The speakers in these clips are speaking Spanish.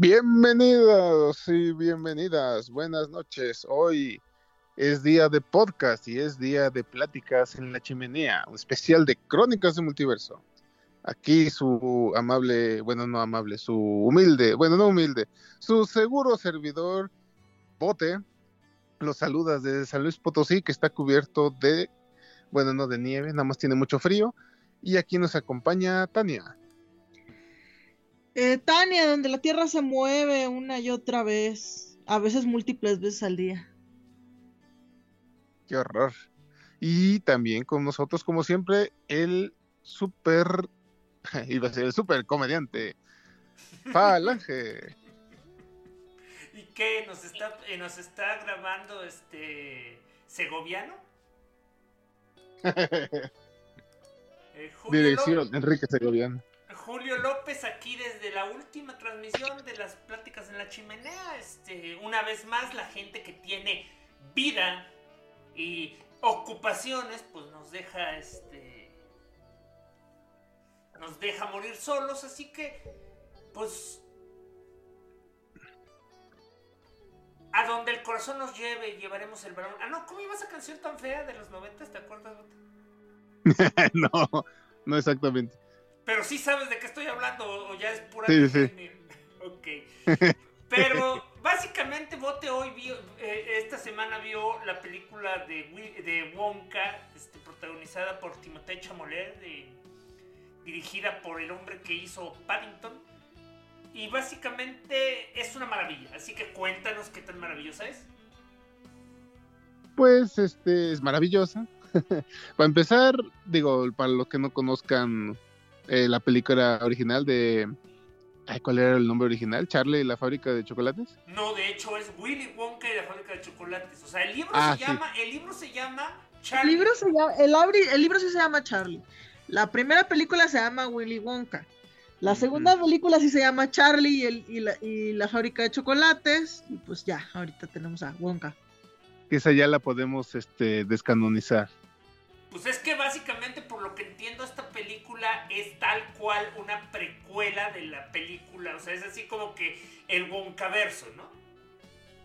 Bienvenidos y bienvenidas, buenas noches. Hoy es día de podcast y es día de pláticas en la chimenea, un especial de Crónicas de Multiverso. Aquí su amable, bueno, no amable, su humilde, bueno, no humilde, su seguro servidor, Bote, los saludas desde San Luis Potosí, que está cubierto de, bueno, no de nieve, nada más tiene mucho frío. Y aquí nos acompaña Tania. Eh, Tania, donde la Tierra se mueve una y otra vez, a veces múltiples veces al día. Qué horror. Y también con nosotros, como siempre, el super, iba a ser el super comediante, Falange. ¿Y qué? ¿Nos está, eh, nos está grabando este segoviano? Eh, Dirección, Enrique Segoviano. Julio López aquí desde la última transmisión de las pláticas en la chimenea. Este, una vez más, la gente que tiene vida y ocupaciones, pues nos deja este. Nos deja morir solos, así que, pues. A donde el corazón nos lleve, llevaremos el balón. Ah, no, ¿cómo iba esa canción tan fea de los 90? ¿Te acuerdas, no, no exactamente. Pero sí sabes de qué estoy hablando, o ya es pura. Sí, sí. Ok. Pero básicamente Bote hoy vio, eh, esta semana vio la película de, de Wonka, este, protagonizada por Timothée Chalamet, dirigida por el hombre que hizo Paddington. Y básicamente es una maravilla, así que cuéntanos qué tan maravillosa es. Pues este es maravillosa. para empezar, digo, para los que no conozcan eh, la película original de... ¿Cuál era el nombre original? ¿Charlie y la fábrica de chocolates? No, de hecho es Willy Wonka y la fábrica de chocolates. O sea, el libro ah, se llama... El libro se llama Charlie. El libro, se llama, el, libro sí se llama Charlie. La primera película se llama Willy Wonka. La segunda película sí se llama Charlie y, el, y, la, y, la, fábrica de chocolates. Y pues ya, ahorita tenemos a Wonka. Esa ya la podemos este, descanonizar. Pues es que básicamente, por lo que entiendo, esta película es tal cual una precuela de la película. O sea, es así como que el Wonkaverso, ¿no?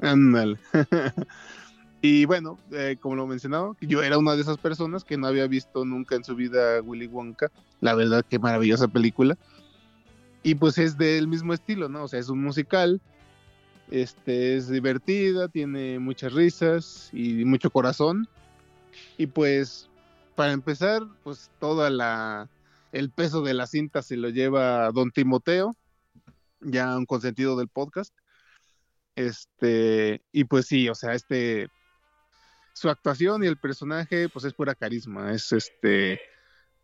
Ándale. y bueno, eh, como lo mencionaba, yo era una de esas personas que no había visto nunca en su vida Willy Wonka. La verdad, qué maravillosa película. Y pues es del mismo estilo, ¿no? O sea, es un musical. Este es divertida, tiene muchas risas y mucho corazón. Y pues para empezar, pues toda la el peso de la cinta se lo lleva Don Timoteo. ya un consentido del podcast. Este, y pues sí, o sea, este, su actuación y el personaje, pues es pura carisma, es este,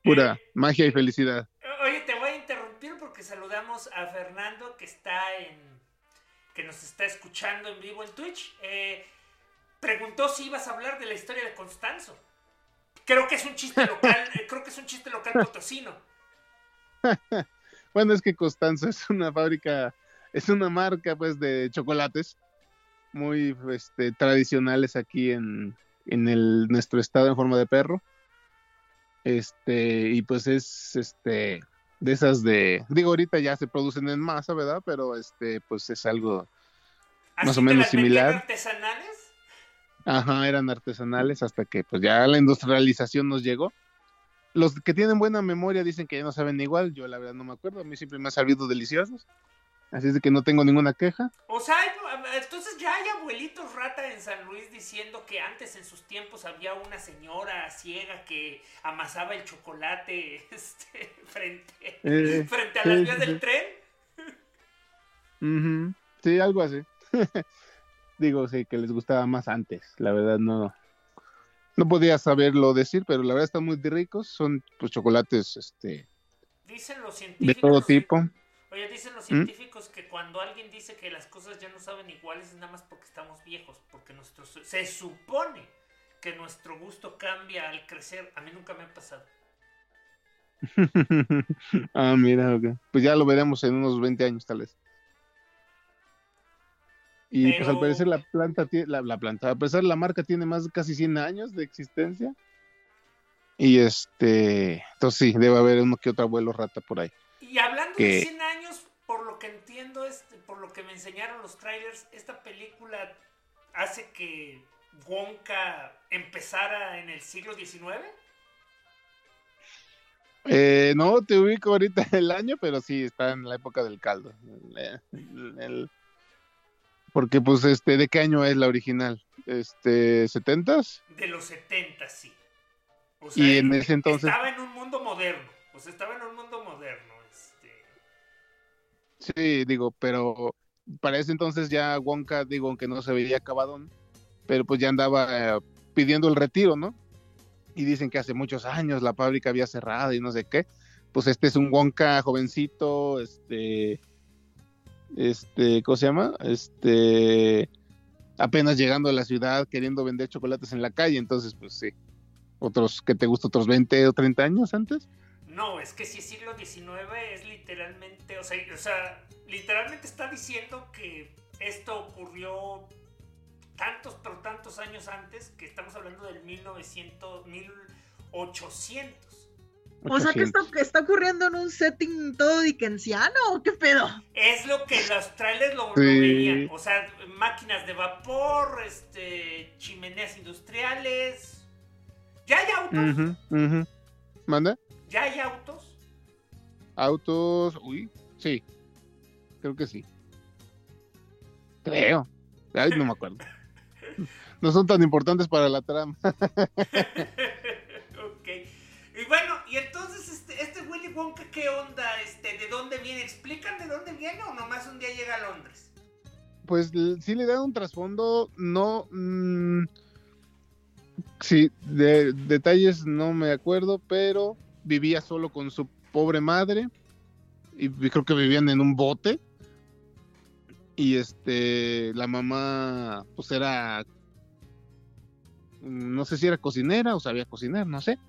pura magia y felicidad. Oye, te voy a interrumpir porque saludamos a Fernando que está en, que nos está escuchando en vivo en Twitch. Eh, preguntó si ibas a hablar de la historia de Constanzo. Creo que es un chiste local, eh, creo que es un chiste local potosino. bueno, es que Constanzo es una fábrica, es una marca pues de chocolates muy este, tradicionales aquí en, en el, nuestro estado en forma de perro. Este, y pues es este de esas de, digo, ahorita ya se producen en masa, ¿verdad? Pero este, pues es algo más o menos similar. artesanales? Ajá, eran artesanales hasta que pues ya la industrialización nos llegó. Los que tienen buena memoria dicen que ya no saben igual, yo la verdad no me acuerdo, a mí siempre me ha sabido deliciosos. Así es de que no tengo ninguna queja. O sea, entonces ya hay abuelitos rata en San Luis diciendo que antes en sus tiempos había una señora ciega que amasaba el chocolate este, frente, eh, frente a las vías del tren. Sí, algo así. Digo, sí, que les gustaba más antes. La verdad no, no podía saberlo decir, pero la verdad están muy ricos. Son pues chocolates, este, Dicen los científicos. De todo tipo. Oye, dicen los ¿Mm? científicos que cuando alguien dice que las cosas ya no saben iguales es nada más porque estamos viejos, porque nuestro se supone que nuestro gusto cambia al crecer. A mí nunca me ha pasado. ah, mira, pues ya lo veremos en unos 20 años tal vez. Y pues al parecer la planta tiene, la, la, planta, a pesar la marca tiene más de casi 100 años de existencia. Y este, entonces sí, debe haber uno que otro abuelo rata por ahí. Y hablando de 100 años, por lo que entiendo, este, por lo que me enseñaron los trailers, esta película hace que Wonka empezara en el siglo XIX. Eh, no te ubico ahorita el año, pero sí está en la época del caldo. el, porque, pues, este, ¿de qué año es la original? Este, ¿70s? De los 70, sí. O sea, y en ese entonces. Estaba en un mundo moderno. O sea, estaba en un mundo moderno. Este... Sí, digo, pero para ese entonces ya Wonka, digo, aunque no se veía acabadón, pero pues ya andaba eh, pidiendo el retiro, ¿no? Y dicen que hace muchos años la fábrica había cerrado y no sé qué. Pues este es un Wonka jovencito, este este, ¿cómo se llama? Este, apenas llegando a la ciudad queriendo vender chocolates en la calle, entonces pues sí, otros, que te gusta? ¿Otros 20 o 30 años antes? No, es que si es siglo XIX es literalmente, o sea, o sea, literalmente está diciendo que esto ocurrió tantos, pero tantos años antes, que estamos hablando del 1900, 1800. O sea que está, está ocurriendo en un setting todo dickensiano o qué pedo. Es lo que los trailers lo, veían. O sea, máquinas de vapor, este, chimeneas industriales. ¿Ya hay autos? ¿Manda? ¿Ya hay autos? Autos, uy, sí. Creo que sí. Creo. Ay, no me acuerdo. no son tan importantes para la trama. Y bueno, y entonces ¿qué onda? Este, ¿De dónde viene? ¿Explican de dónde viene o nomás un día llega a Londres? Pues sí le da un trasfondo, no... Mmm, sí, de detalles no me acuerdo, pero vivía solo con su pobre madre y creo que vivían en un bote y este la mamá pues era no sé si era cocinera o sabía cocinar, no sé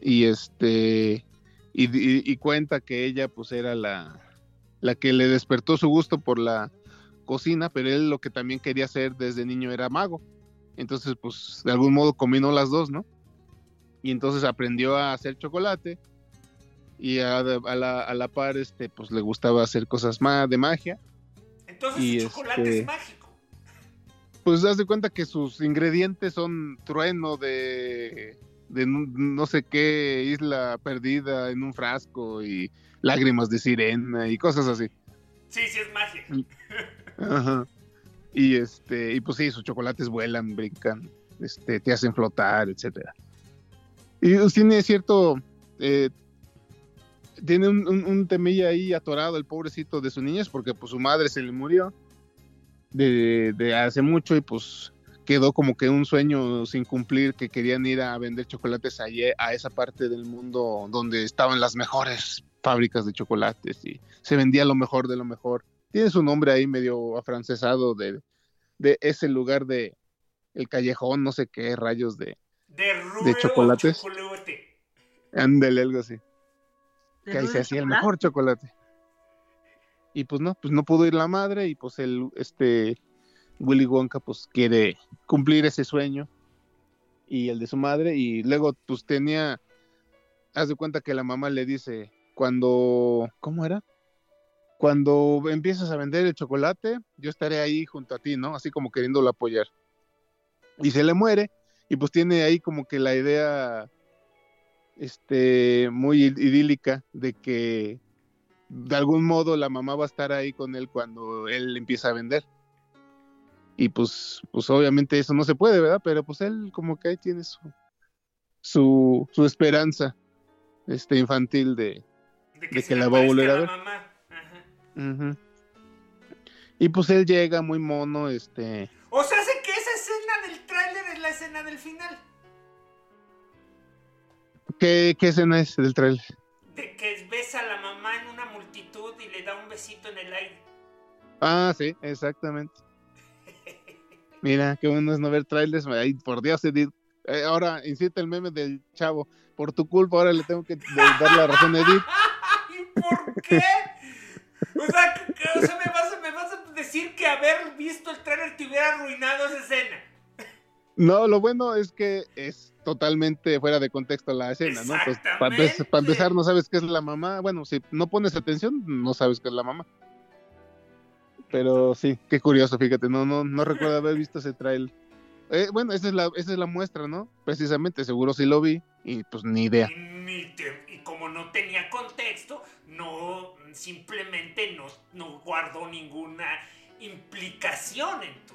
y este y, cuenta que ella pues era la, la que le despertó su gusto por la cocina, pero él lo que también quería hacer desde niño era mago. Entonces, pues de algún modo combinó las dos, ¿no? Y entonces aprendió a hacer chocolate y a, la, a la par, este, pues le gustaba hacer cosas más de magia. Entonces el chocolate es este, mágico. Pues das de cuenta que sus ingredientes son trueno de de no, sé qué isla perdida en un frasco y lágrimas de sirena y cosas así. Sí, sí es magia. Ajá. Y este, y pues sí, sus chocolates vuelan, brincan, este, te hacen flotar, etcétera. Y pues, tiene cierto eh, tiene un, un, temilla ahí atorado el pobrecito de su niñez porque pues su madre se le murió de, de, hace mucho y pues quedó como que un sueño sin cumplir que querían ir a vender chocolates allí, a esa parte del mundo donde estaban las mejores fábricas de chocolates y se vendía lo mejor de lo mejor. Tiene su nombre ahí medio afrancesado de, de ese lugar de el callejón, no sé qué rayos de, de, chocolates. Ándale, algo así. Que ahí se hacía el mejor chocolate. Y pues no, pues no pudo ir la madre y pues el, este, Willy Wonka pues quiere cumplir ese sueño y el de su madre y luego pues tenía, haz de cuenta que la mamá le dice, cuando, ¿cómo era? Cuando empiezas a vender el chocolate, yo estaré ahí junto a ti, ¿no? Así como queriéndolo apoyar. Y se le muere y pues tiene ahí como que la idea este muy idílica de que de algún modo la mamá va a estar ahí con él cuando él empieza a vender. Y pues, pues obviamente eso no se puede, ¿verdad? Pero pues él como que ahí tiene su, su, su esperanza este infantil de, de que, la va a volver a ver. Y pues él llega muy mono, este. O sea, sé que esa escena del tráiler es la escena del final. ¿Qué, ¿Qué, escena es del tráiler? De que ves a la mamá en una multitud y le da un besito en el aire. Ah, sí, exactamente. Mira, qué bueno es no ver trailers. Ay, por Dios, Edith. Eh, ahora incita el meme del chavo. Por tu culpa, ahora le tengo que dar la razón a Edith. ¿Y por qué? O sea, o sea me, vas, me, vas, a decir que haber visto el trailer te hubiera arruinado esa escena. No, lo bueno es que es totalmente fuera de contexto la escena, ¿no? Pues, para, para empezar, no sabes qué es la mamá. Bueno, si no pones atención, no sabes qué es la mamá. Pero sí, qué curioso, fíjate, no, no, no recuerdo haber visto ese trail. Eh, bueno, esa es, la, esa es la muestra, ¿no? Precisamente, seguro sí lo vi y pues ni idea. y como no tenía contexto, no, simplemente no, no guardó ninguna implicación en tu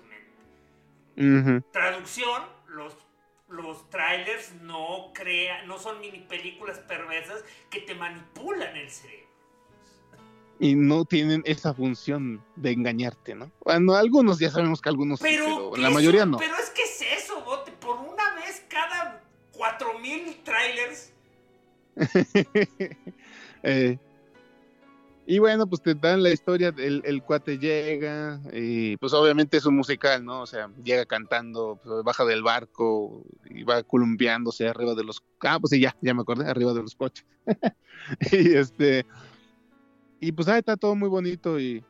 mente. Traducción, los, los trailers no crean, no son mini películas perversas que te manipulan el cerebro y no tienen esa función de engañarte, ¿no? Bueno, algunos ya sabemos que algunos pero, sí, pero la mayoría no. Pero es que es eso, bote, por una vez cada cuatro mil trailers. eh, y bueno, pues te dan la historia, el, el, cuate llega, y pues obviamente es un musical, ¿no? O sea, llega cantando, pues, baja del barco y va columpiándose arriba de los... Ah, pues sí, ya, ya me acordé, arriba de los coches. y este y pues ahí está todo muy bonito y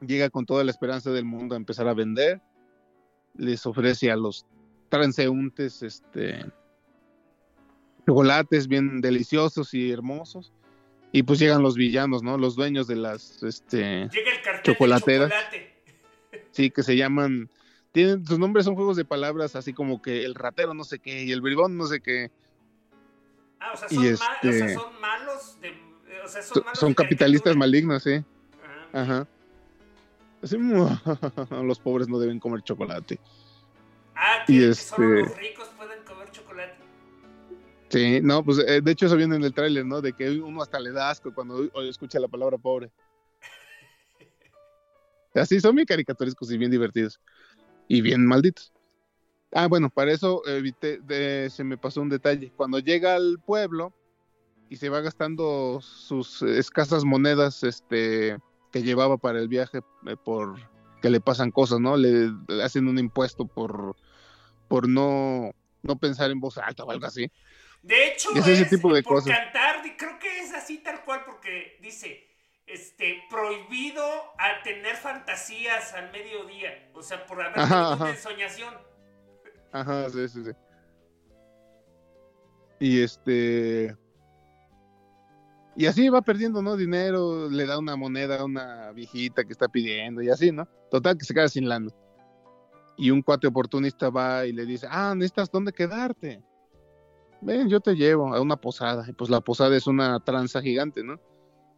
llega con toda la esperanza del mundo a empezar a vender. Les ofrece a los transeúntes este chocolates bien deliciosos y hermosos. Y pues llegan los villanos, ¿no? Los dueños de las este Llega el chocolateras. Sí, que se llaman tienen sus nombres son juegos de palabras así como que el ratero no sé qué y el bribón no sé qué. Ah, o sea, son, este son malos de son, capitalistas malignos, sí. Ajá. los pobres no deben comer chocolate. Ah, que, este... solo los ricos pueden comer chocolate. Sí, no, pues eh, de hecho eso viene en el tráiler, ¿no? De que uno hasta le da asco cuando escucha la palabra pobre. Así son muy caricaturescos y bien divertidos. Y bien malditos. Ah, bueno, para eso evité, se me pasó un detalle. Cuando llega al pueblo, y se va gastando sus escasas monedas este que llevaba para el viaje eh, por que le pasan cosas, ¿no? Le, hacen un impuesto por por no no pensar en voz alta o algo así. De hecho, es ese tipo de por cosas. cantar, creo que es así tal cual porque dice este prohibido a tener fantasías al mediodía, o sea, por haber ajá, una ensoñación. Ajá, sí, sí, sí. Y este y así va perdiendo, ¿no? Dinero, le da una moneda a una viejita que está pidiendo y así, ¿no? Total que se queda sin lana. Y un cuate oportunista va y le dice, ah, necesitas dónde quedarte. Ven, yo te llevo a una posada. Y pues la posada es una tranza gigante, ¿no?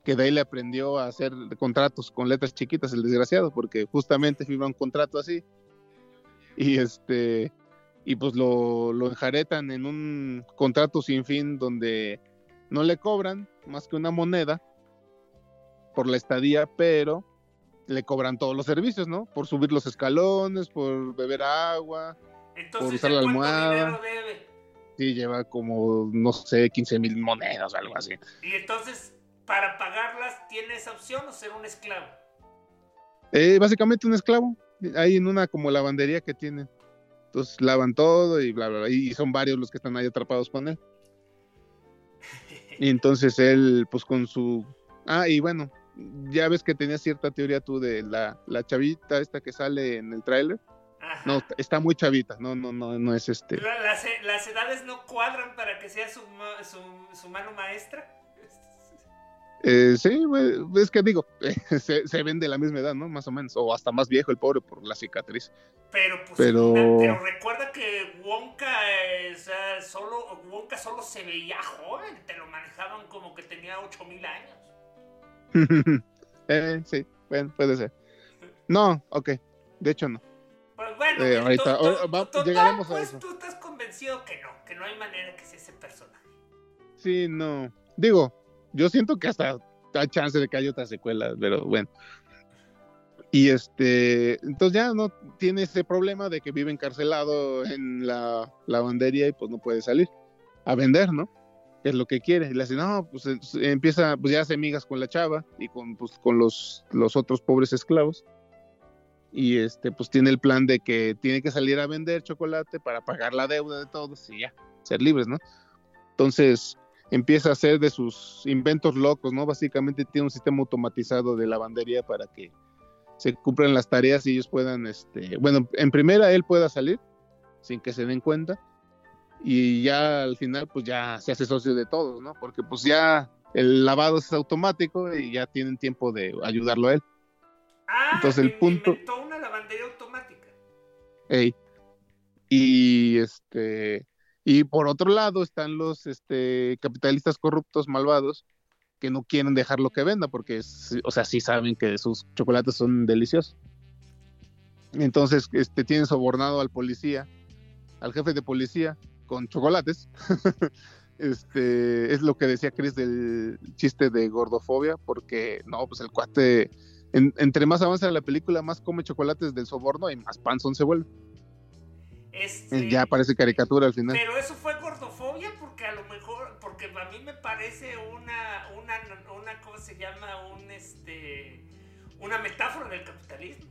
Que de ahí le aprendió a hacer contratos con letras chiquitas el desgraciado, porque justamente firma un contrato así. Y este, y pues lo, lo enjaretan en un contrato sin fin donde no le cobran más que una moneda por la estadía, pero le cobran todos los servicios, ¿no? Por subir los escalones, por beber agua, por usar la almohada. Sí, lleva como, no sé, 15 mil monedas o algo así. Y entonces, para pagarlas, ¿tiene esa opción o ser un esclavo? Eh, básicamente un esclavo. Hay en una como lavandería que tienen. Entonces lavan todo y bla, bla, bla. Y son varios los que están ahí atrapados con él. Y entonces él, pues con su... Ah, y bueno, ya ves que tenía cierta teoría tú de la, la chavita esta que sale en el tráiler. No, está muy chavita, no, no, no, no es este. las, las, edades no cuadran para que sea su, su, su mano maestra. Eh, sí, es que digo, se, se, ven de la misma edad, ¿no? Más o menos, o hasta más viejo el pobre por la cicatriz. Pero, pues, pero... recuerda que Wonka, eh, solo, Wonka solo se veía joven, te lo manejaban como que tenía 8000 años. eh, sí, bueno, puede ser. No, ok, de hecho no. Pues bueno, eh, ahorita, llegaremos a pues, eso. Tú estás convencido que no, que no hay manera que sea ese personaje. Sí, no. Digo, yo siento que hasta hay chance de que haya otra secuela, pero bueno. Y este, entonces ya no tiene ese problema de que vive encarcelado en la lavandería y pues no puede salir a vender, ¿no? Es lo que quiere. Y le dice, no, pues empieza, pues ya hace amigas con la chava y con, pues, con los, los otros pobres esclavos. Y este, pues tiene el plan de que tiene que salir a vender chocolate para pagar la deuda de todos y ya, ser libres, ¿no? Entonces, empieza a hacer de sus inventos locos, ¿no? Básicamente tiene un sistema automatizado de lavandería para que se cumplan las tareas y ellos puedan, este, bueno, en primera él pueda salir sin que se den cuenta y ya al final pues ya se hace socio de todos, ¿no? Porque pues ya el lavado es automático y ya tienen tiempo de ayudarlo a él. Ah, Entonces el punto... Inventó una lavandería automática. Ey. Y este y por otro lado están los este, capitalistas corruptos malvados que no quieren dejar lo que venda porque, o sea, sí saben que sus chocolates son deliciosos. Entonces, este, tienen sobornado al policía, al jefe de policía, con chocolates. este, es lo que decía Chris del chiste de gordofobia, porque no, pues el cuate, entre más avanza la película, más come chocolates del soborno y más panzón se vuelve. Este, ya parece caricatura al final. Pero eso fue gordofobia porque a lo mejor, porque a mí me parece una, una, una ¿cómo se llama? Un, este, una metáfora del capitalismo.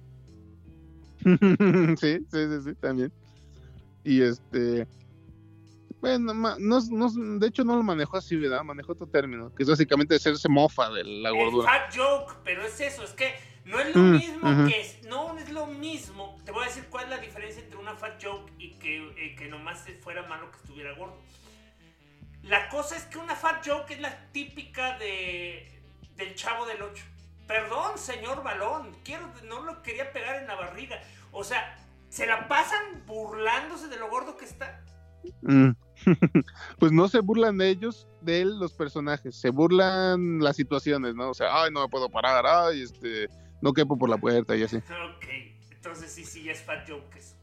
sí, sí, sí, sí, también. Y este, bueno, no, no, de hecho no lo manejó así, ¿verdad? Manejó otro término, que es básicamente hacerse mofa de la gordura. fat joke, pero es eso, es que no es lo mm, mismo que es, no es lo mismo. Te voy a decir cuál es la diferencia entre una fat joke y que, eh, que nomás fuera malo que estuviera gordo. La cosa es que una fat joke es la típica de del chavo del 8. Perdón, señor Balón, quiero, no lo quería pegar en la barriga. O sea, se la pasan burlándose de lo gordo que está. Mm. pues no se burlan de ellos, de él los personajes, se burlan las situaciones, ¿no? O sea, ay, no me puedo parar, ay, este, no quepo por la puerta y así. Ok, entonces sí, sí, es fat joke eso.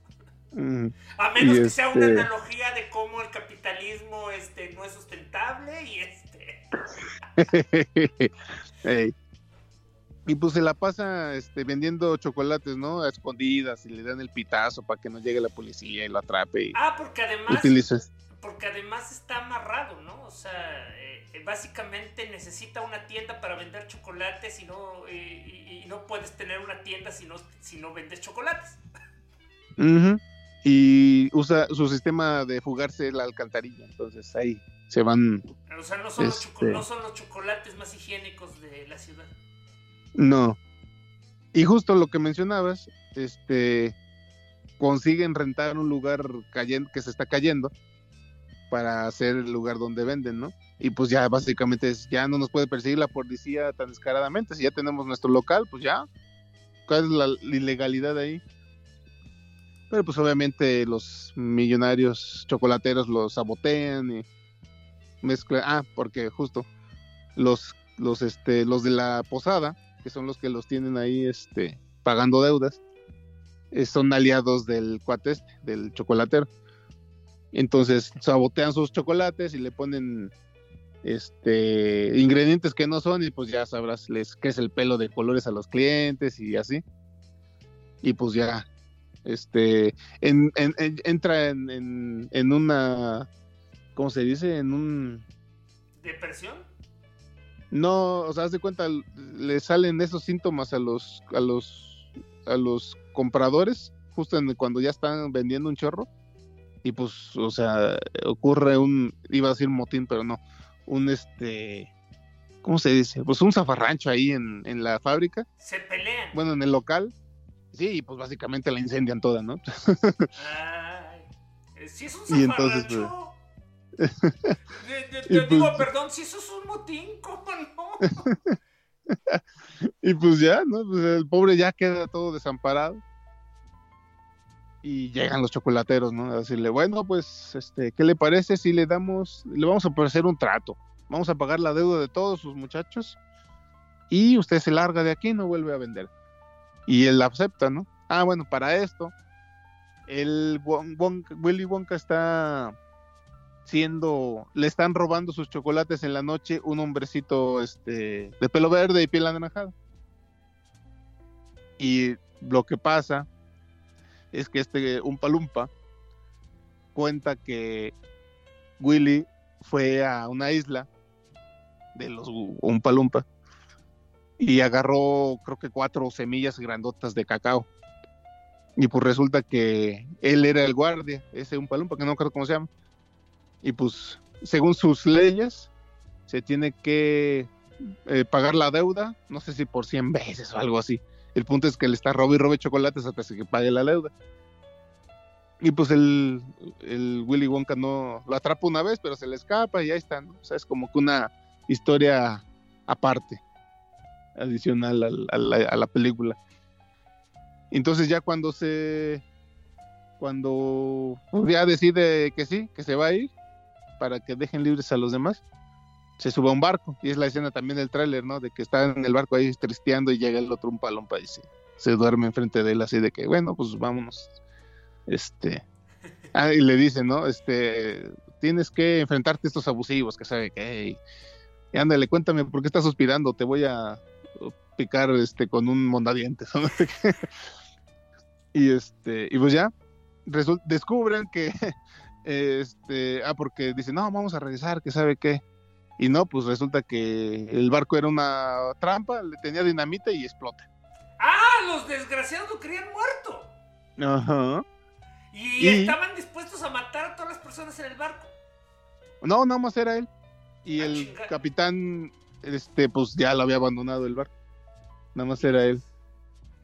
Mm. A menos que sea una este analogía de cómo el capitalismo este, no es sustentable y este. Y pues se la pasa este, vendiendo chocolates, ¿no? A escondidas y le dan el pitazo para que no llegue la policía y lo atrape. Y ah, porque además. Porque además está amarrado, ¿no? O sea, eh, básicamente necesita una tienda para vender chocolates y no, y, no puedes tener una tienda si no, si no vendes chocolates. Y usa su sistema de fugarse la alcantarilla, entonces ahí se van. O sea, no son, los, este no son los chocolates más higiénicos de la ciudad. No. Y justo lo que mencionabas, este consiguen rentar un lugar cayendo, que se está cayendo para hacer el lugar donde venden, ¿no? Y pues ya básicamente es, ya no nos puede perseguir la policía tan descaradamente, si ya tenemos nuestro local, pues ya, ¿cuál es la ilegalidad ahí? Pero pues obviamente los millonarios chocolateros los sabotean y mezclan, ah, porque justo los, los, este, los de la posada, que son los que los tienen ahí, este, pagando deudas, eh, son aliados del cuate este, del chocolatero. Entonces sabotean sus chocolates y le ponen este ingredientes que no son y pues ya sabrás les crece el pelo de colores a los clientes y así. Y pues ya este en, en, entra en, una ¿cómo se dice? en un depresión no o sea haz de cuenta le salen esos síntomas a los a los a los compradores justo cuando ya están vendiendo un chorro y pues o sea ocurre un iba a decir motín pero no un este, ¿cómo se dice? Pues un zafarrancho ahí en, en la fábrica. Se pelean. Bueno, en el local. Sí, pues básicamente la incendian toda, ¿no? Ay, si es un zafarrancho. Y entonces, pues... te, digo, pues perdón, si eso es un motín, ¿cómo no? y pues ya, ¿no? Pues el pobre ya queda todo desamparado. Y llegan los chocolateros, ¿no? A decirle, bueno, pues, este, ¿qué le parece si le damos, le vamos a ofrecer un trato? Vamos a pagar la deuda de todos sus muchachos y usted se larga de aquí y no vuelve a vender. Y él acepta, ¿no? Ah, bueno, para esto, el Willy Wonka está siendo, le están robando sus chocolates en la noche un hombrecito este, de pelo verde y piel anaranjada. Y lo que pasa es que este un palumpa cuenta que Willy fue a una isla de los un palumpa y agarró creo que cuatro semillas grandotas de cacao. Y pues resulta que él era el guardia, ese un palumpa que no creo cómo se llama. Y pues según sus leyes se tiene que eh, pagar la deuda, no sé si por 100 veces o algo así. El punto es que le está robe y robe chocolates hasta que pague la deuda. Y pues el, Willy Wonka no lo atrapa una vez, pero se le escapa y ahí está, ¿no? O sea, es como que una historia aparte, adicional a, la, película. Entonces ya cuando se, cuando pues, ya decide que sí, que se va a ir, para que dejen libres a los demás, se sube a un barco. Y es la escena también del tráiler, ¿no? De que está en el barco ahí tristeando y llega el otro un palompa y se, duerme enfrente de él así de que, bueno, pues vámonos. Este... Ah, y le dice, ¿no? Este, tienes que enfrentarte a estos abusivos, que sabe que, y ándale, cuéntame por qué estás suspirando, te voy a picar este con un mondadientes. y este, y pues ya, descubren que este, ah, porque dicen, no, vamos a regresar, que sabe qué. Y no, pues resulta que el barco era una trampa, le tenía dinamita y explota. ¡Ah! Los desgraciados lo querían muerto. Ajá. Y, estaban dispuestos a matar a todas las personas en el barco. No, nada más era él. Y ah, el capitán, este, pues ya lo había abandonado el barco. Nada más era él.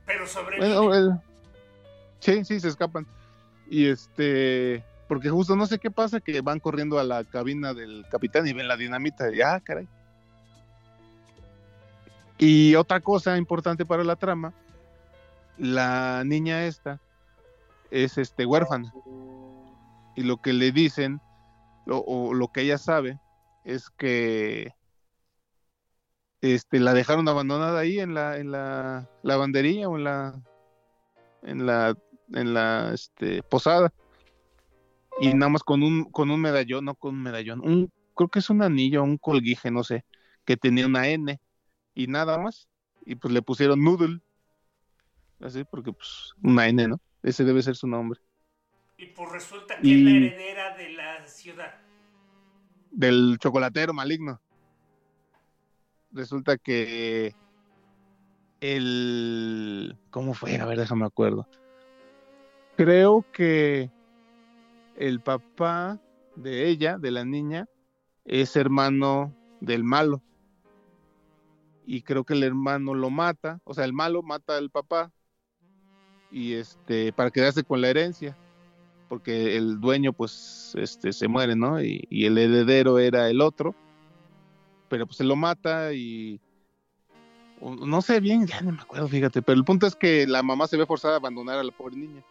Pero sobrevive. Sí, sí, se escapan. Y este, porque justo no sé qué pasa, que van corriendo a la cabina del capitán y ven la dinamita. Y, ah, caray. Y otra cosa importante para la trama, la niña esta es este huérfana. Y lo que le dicen, o lo que ella sabe, es que este, la dejaron abandonada ahí en la, en la lavandería o en la, en la, en la este, posada y nada más con un, con un medallón, no con un medallón, un, creo que es un anillo, un colguije, no sé, que tenía una N y nada más. Y pues le pusieron Noodle. Así, porque pues una N, ¿no? Ese debe ser su nombre. Y pues resulta que es la heredera de la ciudad. Del chocolatero maligno. Resulta que el... ¿Cómo fue? A ver, déjame acuerdo. Creo que el papá de ella, de la niña, es hermano del malo. Y creo que el hermano lo mata, o sea, el malo mata al papá y este para quedarse con la herencia, porque el dueño pues este se muere, ¿no? Y, y el heredero era el otro, pero pues se lo mata y no sé bien, ya no me acuerdo, fíjate, pero el punto es que la mamá se ve forzada a abandonar a la pobre niña.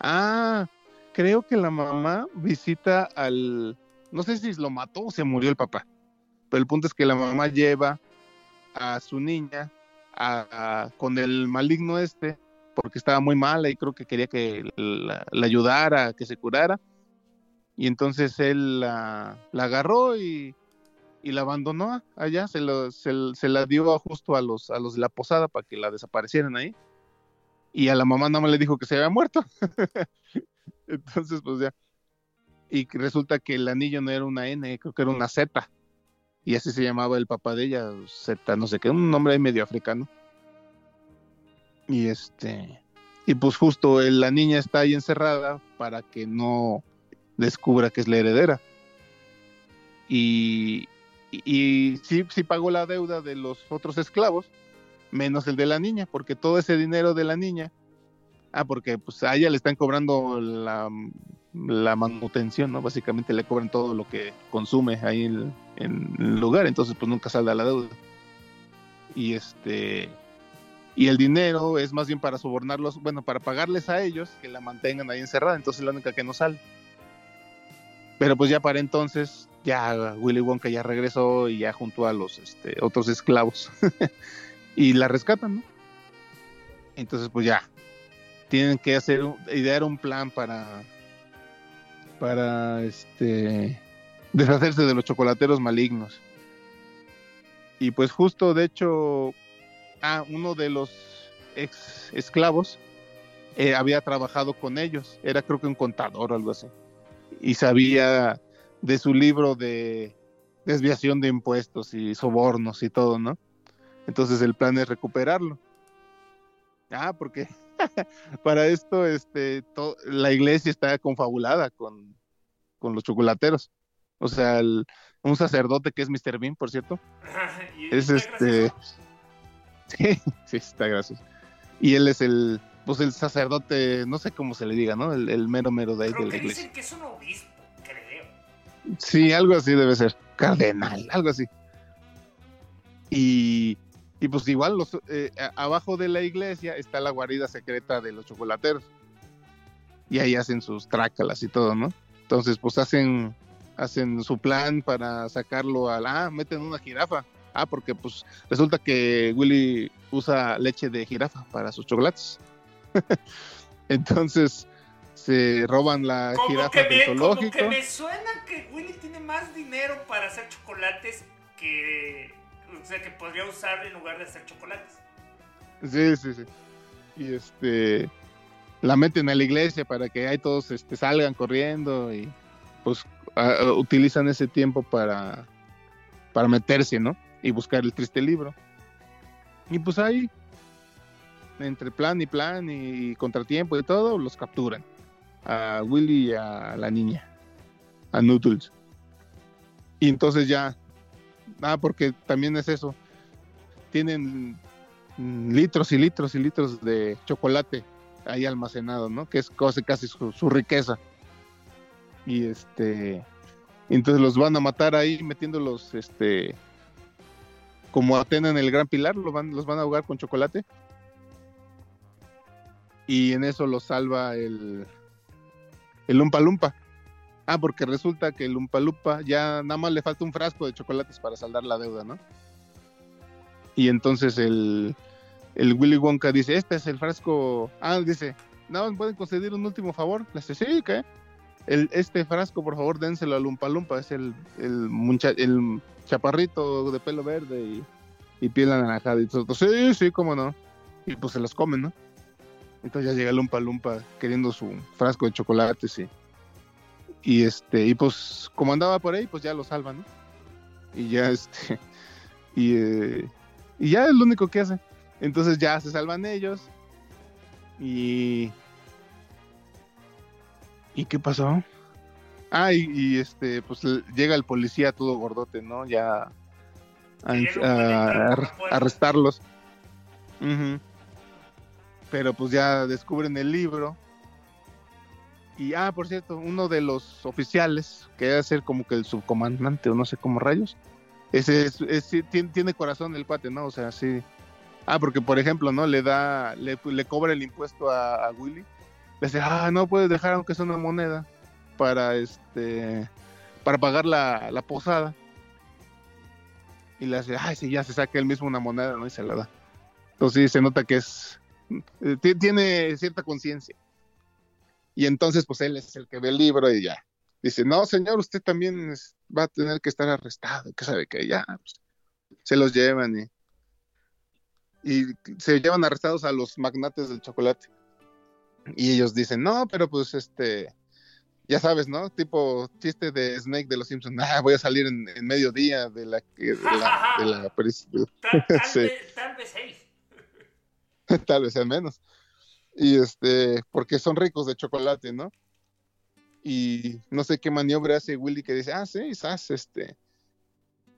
Ah, creo que la mamá visita al, no sé si lo mató o se murió el papá, pero el punto es que la mamá lleva a su niña con el maligno este, porque estaba muy mala y creo que quería que la, ayudara, que se curara. Y entonces él la, la agarró y, y, la abandonó allá, se, lo, se, se, la dio justo a los, a los de la posada para que la desaparecieran ahí. Y a la mamá nada más le dijo que se había muerto. entonces, pues ya. Y resulta que el anillo no era una N, creo que era una Z. Y así se llamaba el papá de ella, Z, no sé qué, un nombre ahí medio africano. Y este, y pues justo la niña está ahí encerrada para que no descubra que es la heredera. Y, y, sí, sí pagó la deuda de los otros esclavos, menos el de la niña, porque todo ese dinero de la niña, ah, porque pues a ella le están cobrando la, la manutención, ¿no? Básicamente le cobran todo lo que consume ahí en, el lugar, entonces pues nunca salda la deuda. Y este y el dinero es más bien para sobornarlos, bueno, para pagarles a ellos que la mantengan ahí encerrada, entonces es la única que no sale. Pero pues ya para entonces, ya Willy Wonka ya regresó y ya junto a los este, otros esclavos y la rescatan, ¿no? Entonces pues ya tienen que hacer, idear un plan para, para este, deshacerse de los chocolateros malignos. Y pues justo, de hecho, uno de los ex esclavos eh, había trabajado con ellos, era creo que un contador o algo así, y sabía de su libro de desviación de impuestos y sobornos y todo, ¿no? Entonces el plan es recuperarlo. Ah, porque para esto este, la iglesia está confabulada con, con los chocolateros. O sea, un sacerdote que es Mr. Bean, por cierto, es este... Sí, sí, está gracioso. Y él es el, pues el sacerdote, no sé cómo se le diga, ¿no? El, mero mero de ahí de la iglesia. Dicen que es un obispo, creo. Sí, algo así debe ser. Cardenal, algo así. Y, y pues igual los, eh, abajo de la iglesia está la guarida secreta de los chocolateros. Y ahí hacen sus trácalas y todo, ¿no? Entonces, pues hacen, hacen su plan para sacarlo a la... Ah, meten una jirafa Ah, porque pues resulta que Willy usa leche de jirafa para sus chocolates. Entonces se roban la jirafa del zoológico. Como que me suena que Willy tiene más dinero para hacer chocolates que, o sea, que podría usar en lugar de hacer chocolates. Sí, sí, sí. Y este la meten a la iglesia para que ahí todos este, salgan corriendo y pues utilizan ese tiempo para para meterse, ¿no? y buscar el triste libro. Y pues ahí, entre plan y plan y contratiempo y todo, los capturan. A Willy y a la niña, a Noodles. Y entonces ya, ah, porque también es eso, tienen litros y litros y litros de chocolate ahí almacenado, ¿no? Que es casi, casi su, riqueza. Y este, entonces los van a matar ahí metiéndolos, este, como Atena en el Gran Pilar, los van, los van a ahogar con chocolate. Y en eso los salva el, el Lumpa Lumpa. Ah, porque resulta que el Lumpa ya nada más le falta un frasco de chocolates para saldar la deuda, ¿no? Y entonces el, el Willy Wonka dice, este es el frasco. Ah, dice, ¿no pueden conceder un último favor? Le dice, sí, ¿qué? El, este frasco, por favor, dénselo al Lumpa Lumpa. Es el, el, el chaparrito de pelo verde y, piel anaranjada. Y todo, sí, sí, cómo no. Y pues se los comen, ¿no? Entonces ya llega Lumpa Lumpa queriendo su frasco de chocolates y, y este, y pues como andaba por ahí, pues ya lo salvan, ¿no? Y ya este, y, eh, y ya es lo único que hace. Entonces ya se salvan ellos y... ¿Y qué pasó? Ah, y, este, pues llega el policía todo gordote, ¿no? Ya a, arrestarlos. Pero pues ya descubren el libro. Y, ah, por cierto, uno de los oficiales, que debe ser como que el subcomandante o no sé cómo rayos, ese tiene, corazón el cuate, ¿no? O sea, sí. Ah, porque por ejemplo, ¿no? Le da, le, cobra el impuesto a, a Willy. Le dice, ah, no puedes dejar aunque sea una moneda para este para pagar la, la posada. Y le hace, ay, sí, ya se saca él mismo una moneda, ¿no? Y se la da. Entonces sí, se nota que es, eh, tiene cierta conciencia. Y entonces, pues él es el que ve el libro y ya, dice, no, señor, usted también va a tener que estar arrestado, que sabe que ya, pues, se los llevan y, y se llevan arrestados a los magnates del chocolate. Y ellos dicen, no, pero pues este, ya sabes, ¿no? Tipo chiste de Snake de los Simpsons, ah, voy a salir en, en mediodía de la... De la, de la, tal, tal, sí. vez, tal vez seis. tal vez sea menos. Y este, porque son ricos de chocolate, ¿no? Y no sé qué maniobra hace Willy que dice, ah, sí, quizás este,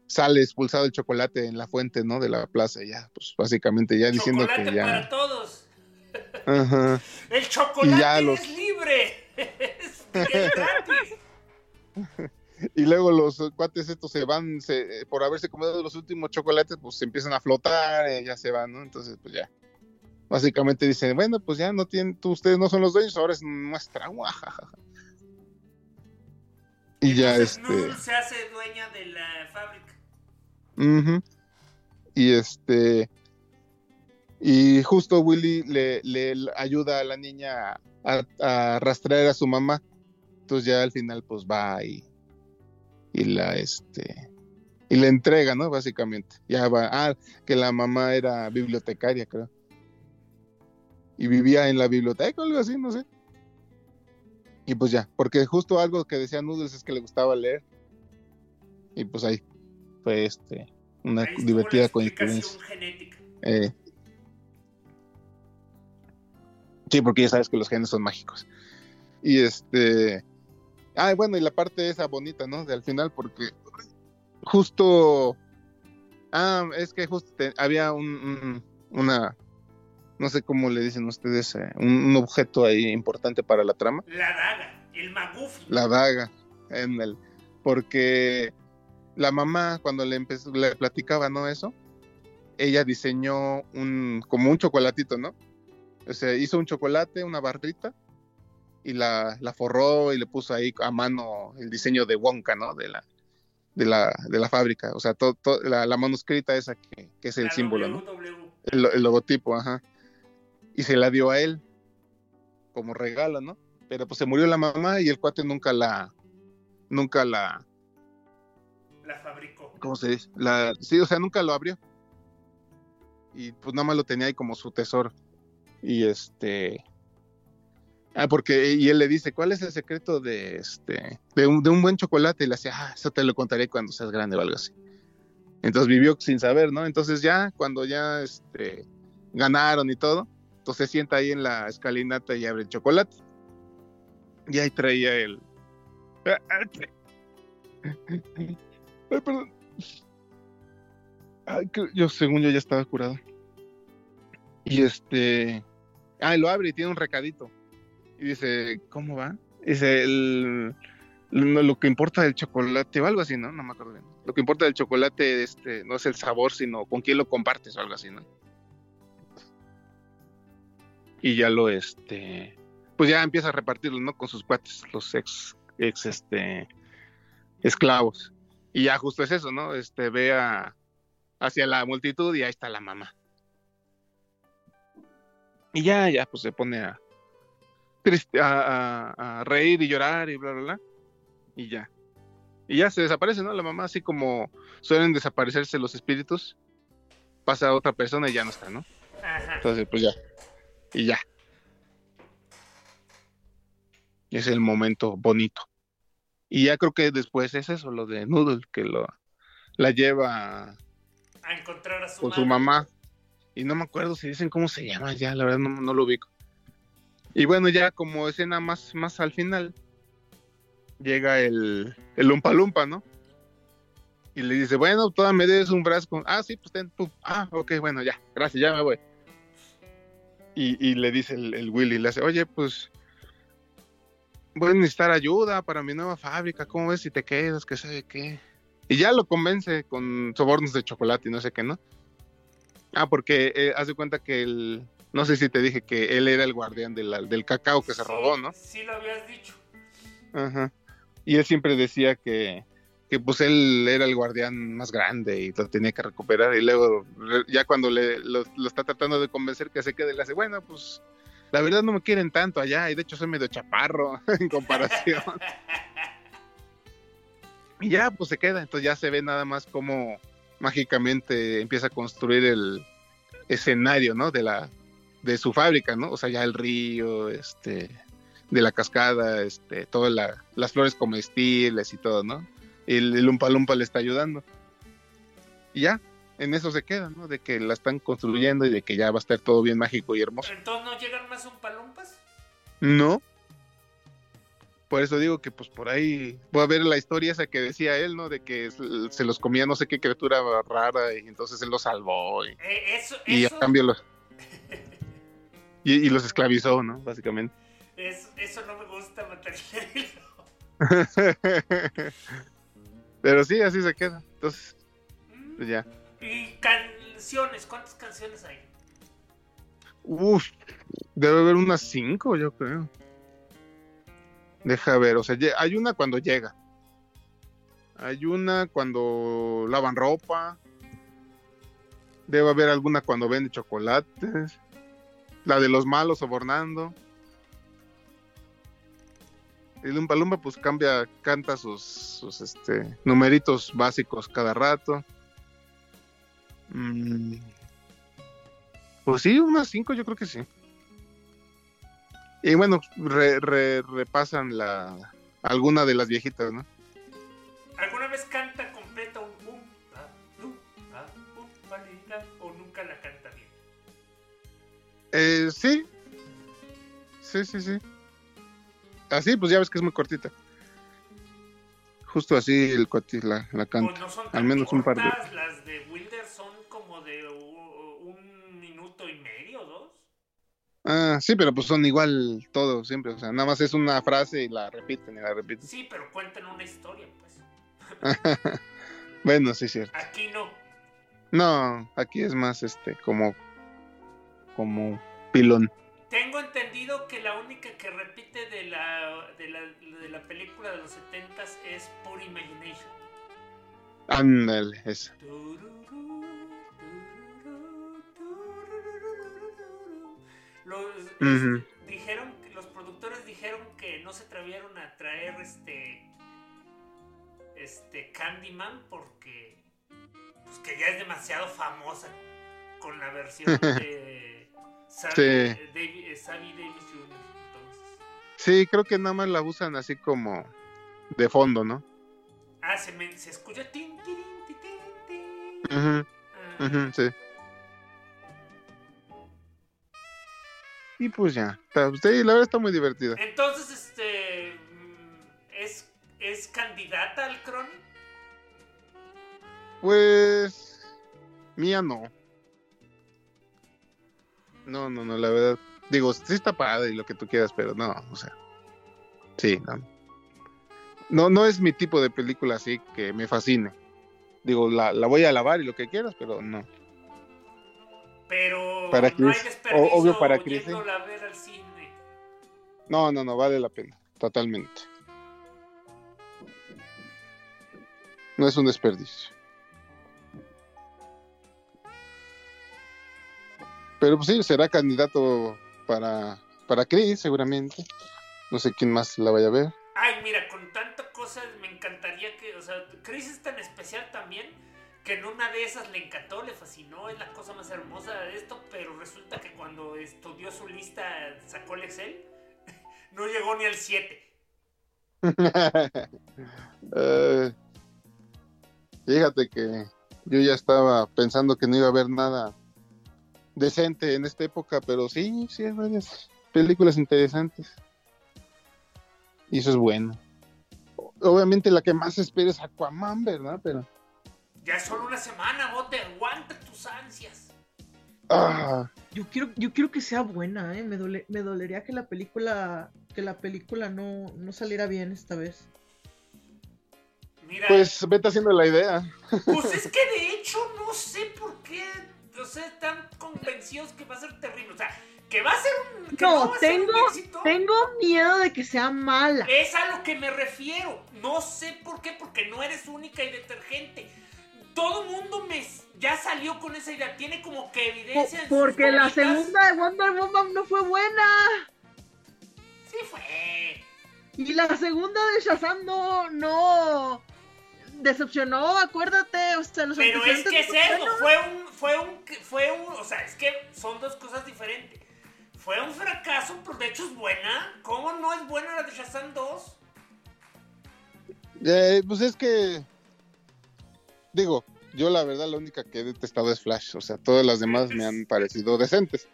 sale expulsado el chocolate en la fuente, ¿no? De la plaza, ya, pues básicamente ya diciendo que ya. para todos. Ajá. El chocolate es libre. es, gratis. y luego los cuates estos se van, se, por haberse comido los últimos chocolates, pues se empiezan a flotar, y ya se van, ¿no? Entonces, pues ya. Básicamente dicen, bueno, pues ya no tienen, tú, ustedes no son los dueños, ahora es nuestra. Guajaja. Y ya este. Se hace dueña de la fábrica. Ujú. Y este. Y justo Willy le, le ayuda a la niña a, a, rastrear a su mamá. Entonces ya al final pues va y, y la este y le entrega, ¿no? Básicamente. Ya va. Ah, que la mamá era bibliotecaria, creo. Y vivía en la biblioteca o algo así, no sé. Y pues ya, porque justo algo que decía Noodles es que le gustaba leer. Y pues ahí fue este una Ahí divertida coincidencia. genética. Eh, sí, porque ya sabes que los genes son mágicos. Y este. Ah, bueno, y la parte esa bonita, ¿no? De al final, porque justo. Ah, es que justo te- había un, un- una. No sé cómo le dicen ustedes, eh, un, un objeto ahí importante para la trama. La daga, el magufi. La daga en el porque la mamá cuando le empezó le platicaba no eso ella diseñó un como un chocolatito no o sea hizo un chocolate una barrita y la, la forró y le puso ahí a mano el diseño de Wonka no de la de la, de la fábrica. O sea todo, todo- la, la manuscrita esa que, que es el símbolo no el, el logotipo, ajá. Y se la dio a él como regalo, ¿no? Pero pues se murió la mamá y el cuate nunca la, nunca la, La fabricó. ¿cómo se dice? La, sí, o sea, nunca lo abrió. Y pues nada más lo tenía ahí como su tesoro. Y este, ah, porque y él le dice, ¿cuál es el secreto de este, de un, de un buen chocolate? Y le decía, ah, eso te lo contaré cuando seas grande o algo así. Entonces vivió sin saber, ¿no? Entonces ya, cuando ya, este, ganaron y todo, entonces se sienta ahí en la escalinata y abre el chocolate. Y ahí traía el... Ay, perdón. Ay, yo según yo ya estaba curado. Y este... Ah, lo abre y tiene un recadito. Y dice, ¿cómo va? Dice, el, lo, lo que importa del chocolate, o algo así, ¿no? No me acuerdo bien. Lo que importa del chocolate este, no es el sabor, sino con quién lo compartes o algo así, ¿no? Y ya lo, este, pues ya empieza a repartirlo, ¿no? Con sus cuates, los ex, ex, este, esclavos. Y ya justo es eso, ¿no? Este, ve a, hacia la multitud y ahí está la mamá. Y ya, ya, pues se pone a, triste, a, a- a reír y llorar y bla, bla, bla. Y ya. Y ya se desaparece, ¿no? La mamá, así como suelen desaparecerse los espíritus, pasa a otra persona y ya no está, ¿no? Ajá. Entonces, pues ya. Y ya. Es el momento bonito. Y ya creo que después es eso, lo de Noodle, que lo la lleva A encontrar a su con madre. su mamá. Y no me acuerdo si dicen cómo se llama, ya, la verdad no, no lo ubico. Y bueno, ya como escena más, más al final, llega el, el Lumpa Lumpa, ¿no? Y le dice, bueno, toda me des un frasco. Ah, sí, pues ten tú. Ah, ok, bueno, ya, gracias, ya me voy. Y, y le dice el, el Willy, le hace, oye, pues voy a necesitar ayuda para mi nueva fábrica, ¿cómo ves si te quedas? Que sabe qué. Y ya lo convence con sobornos de chocolate y no sé qué, ¿no? Ah, porque eh, haz de cuenta que el, no sé si te dije que él era el guardián de la- del cacao que se robó, ¿no? Sí, lo habías dicho. Ajá. Y él siempre decía que, que pues él era el guardián más grande y lo tenía que recuperar. Y luego, ya cuando le, lo, está tratando de convencer que se quede, le hace, bueno, pues la verdad no me quieren tanto allá. Y de hecho soy medio chaparro en comparación. Y ya, pues se queda. Entonces ya se ve nada más cómo mágicamente empieza a construir el escenario, ¿no? De la de su fábrica, ¿no? O sea, ya el río, este, de la cascada, este, todas las flores comestibles y todo, ¿no? El, el Lumpa Lumpa le está ayudando. Y ya, en eso se queda, ¿no? De que la están construyendo y de que ya va a estar todo bien mágico y hermoso. ¿Entonces no llegan más Lumpas? No. Por eso digo que pues por ahí voy a ver la historia esa que decía él, ¿no? De que se los comía no sé qué criatura rara y entonces él los salvó. Y, eh, eso, y a cambio los... y, los esclavizó, ¿no? Básicamente. Eso, no me gusta, material. Pero sí, así se queda. Entonces, pues ya. ¿Y canciones? ¿Cuántas canciones hay? Uf, debe haber unas cinco, yo creo. Deja ver, o sea, hay una cuando llega. Hay una cuando lavan ropa. Debe haber alguna cuando vende chocolates. La de los malos sobornando. El Lumba Lumba pues cambia, canta sus, sus este, numeritos básicos cada rato. Mm. Pues sí, unas cinco yo creo que sí. Y bueno, repasan la alguna de las viejitas, ¿no? ¿Alguna vez canta completa un o nunca la canta bien? Eh, sí. Sí, sí, sí. Así, pues ya ves que es muy cortita. Justo así el la, la canta. Pues no son Al menos un par de. Las de Wilder son como de un minuto y medio, dos. Ah, sí, pero pues son igual todos siempre. O sea, nada más es una frase y la repiten y la repiten. Sí, pero cuentan una historia, pues. bueno, sí, cierto. Aquí no. No, aquí es más este, como. como pilón. Tengo entendido que la única que repite de la, de la, de la película de los 70 es Pure Imagination. Ándale, esa. Los, dijeron, los productores dijeron que no se atrevieron a traer este este Candyman porque pues que ya es demasiado famosa con la versión de sí. Sí, creo que nada más la usan así como de fondo, ¿no? Ah, se, se escucha tin, ah. sí. Y pues ya, pues, sí, la verdad está muy divertida. Entonces, este, mm, ¿es, es candidata al Cron? Pues, mía no. No, no, no, la verdad. Digo, sí está padre y lo que tú quieras, pero no, o sea. Sí, no. No, no es mi tipo de película así que me fascine. Digo, la, la voy a lavar y lo que quieras, pero no. Pero para no hay desperdicio obvio para Chris, ver al cine. No, no, no, vale la pena, totalmente. No es un desperdicio. Pero pues sí, será candidato para, para Chris, seguramente. No sé quién más la vaya a ver. Ay, mira, con tanta cosa me encantaría que, o sea, Chris es tan especial también que en una de esas le encantó, le fascinó, es la cosa más hermosa de esto, pero resulta que cuando estudió su lista, sacó el Excel, no llegó ni al 7. Eh, fíjate que yo ya estaba pensando que no iba a haber nada decente en esta época, pero sí, sí hay varias películas interesantes. Y eso es bueno. Obviamente la que más espero es Aquaman, ¿verdad? Pero... Ya es solo una semana, bote, aguanta tus ansias. Ah. Yo quiero, yo quiero que sea buena, ¿eh? Me, me dolería que la película, que la película no, no saliera bien esta vez. Mira, pues vete haciendo la idea. Pues es que de hecho no sé por qué sea, están convencidos que va a ser terrible. O sea, que va a ser un. no, tengo, tengo miedo de que sea mala. Es a lo que me refiero. No sé por qué, porque no eres única y detergente. Todo mundo me ya salió con esa idea. Tiene como que evidencia. porque la segunda de Wonder Woman no fue buena. Sí fue. Y la segunda de Shazam no, no. decepcionó, acuérdate. O sea, los Pero es que es eso, fue un, fue un, fue un, o sea, es que son dos cosas diferentes. Fue un fracaso, pero de hecho es buena. ¿Cómo no es buena la de Shazam 2? Eh, pues es que, digo, yo la verdad la única que he detestado es Flash, o sea, todas las demás me han parecido decentes.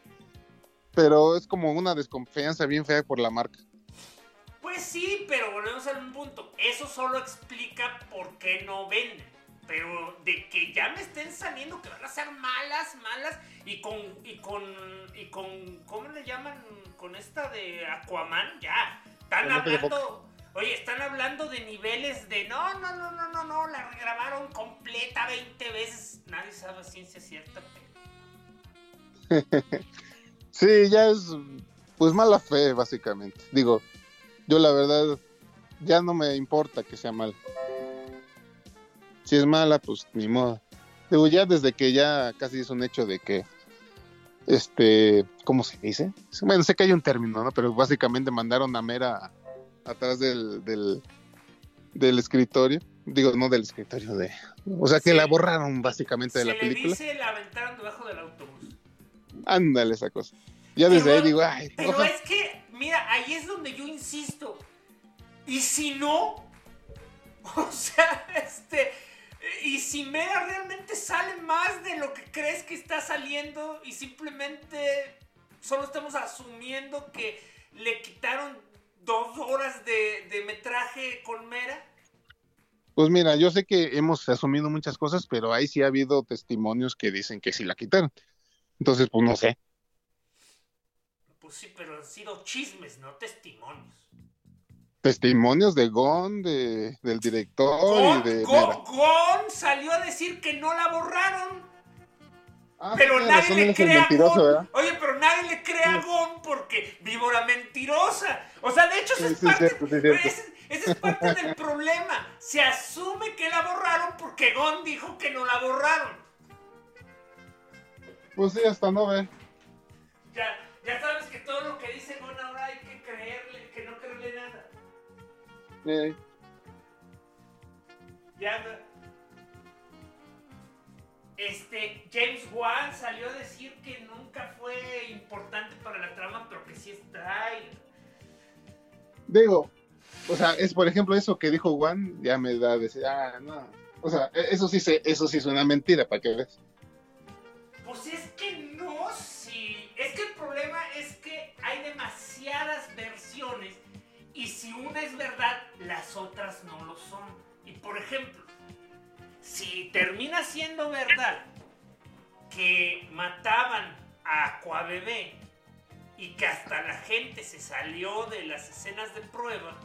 Pero es como una desconfianza bien fea por la marca. Pues sí, pero volvemos a un punto. Eso solo explica por qué no venden. Pero de que ya me estén saliendo que van a ser malas, malas, y con, y con, y con, ¿cómo le llaman? Con esta de Aquaman, ya. Están hablando, oye, están hablando de niveles de, no, no, no, no, no, no, la regrabaron completa 20 veces. Nadie sabe ciencia cierta, pero... Sí, ya es, pues mala fe, básicamente. Digo, yo la verdad, ya no me importa que sea mal. Si es mala, pues ni modo. Digo, ya desde que ya casi es un hecho de que, este, ¿cómo se dice? Bueno, sé que hay un término, ¿no? Pero básicamente mandaron a Mera atrás del, del, del escritorio. Digo, no del escritorio, de... O sea, que Sí. la borraron básicamente de Se la le película. dice la aventaron debajo del autobús. Ándale esa cosa. Ya desde Pero- ahí digo, ay, Pero es que, mira, ahí es donde yo insisto. Y si no, o sea, este, y si Mera realmente sale más de lo que crees que está saliendo y simplemente solo estamos asumiendo que le quitaron dos horas de, de metraje con Mera. Pues mira, yo sé que hemos asumido muchas cosas, pero ahí sí ha habido testimonios que dicen que sí la quitaron. Entonces, pues no sé. Pues sí, pero han sido chismes, no testimonios. Testimonios de Gon, de, del director Gon, y de Gon-. Gon salió a decir que no la borraron. Ah, Pero nadie le cree a Gon. Oye, pero nadie le cree a Gon porque víbora mentirosa. O sea, de hecho, esa Sí, es sí, parte, cierto, ese- ese es parte del problema. Se asume que la borraron porque Gon dijo que no la borraron. Pues sí, hasta no ve. Ya, ya sabes que todo lo que dice Gon ahora hay que creerle, que no creerle. Eh, Ya. Este, James Wan salió a decir que nunca fue importante para la trama, pero que sí está. y- digo, o sea, es por ejemplo eso que dijo Juan, ya me da a decir, ah, no. O sea, e- eso sí, se, eso sí es una mentira, para que veas. Pues es que no, sí. Es que el problema es que hay demasiadas versiones y si una es verdad, las otras no lo son. Y por ejemplo, si termina siendo verdad que mataban a Aquabebé y que hasta la gente se salió de las escenas de prueba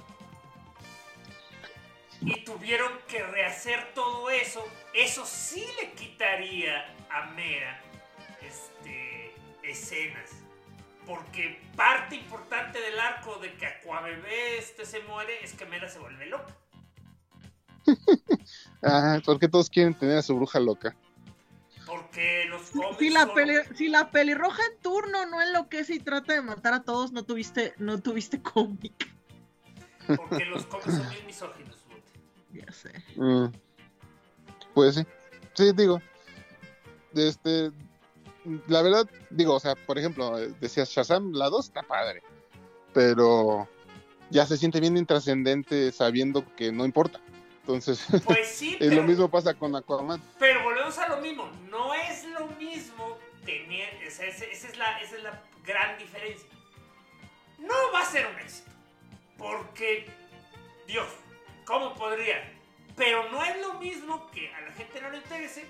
y tuvieron que rehacer todo eso, eso sí le quitaría a Mera este, escenas. Porque parte importante del arco de que Aquabebé este se muere es que Mera se vuelve loca. Ah, porque todos quieren tener a su bruja loca. Porque los cómics Si la, solo- peli- si la pelirroja en turno no enloquece y trata de matar a todos, no tuviste, no tuviste cómic. Porque los cómics son bien misóginos. Ya sé. Mm, Pues sí. Sí, digo. Este. La verdad, digo, o sea, por ejemplo, eh, decías Shazam, la 2 está padre. Pero ya se siente bien intrascendente sabiendo que no importa. Entonces, Pues sí, y lo pero, mismo pasa con Aquaman. pero volvemos a lo mismo. No es lo mismo tener. o sea, esa, es la, esa es la gran diferencia. No va a ser un éxito. Porque, Dios, ¿cómo podría? Pero no es lo mismo que a la gente no le interese,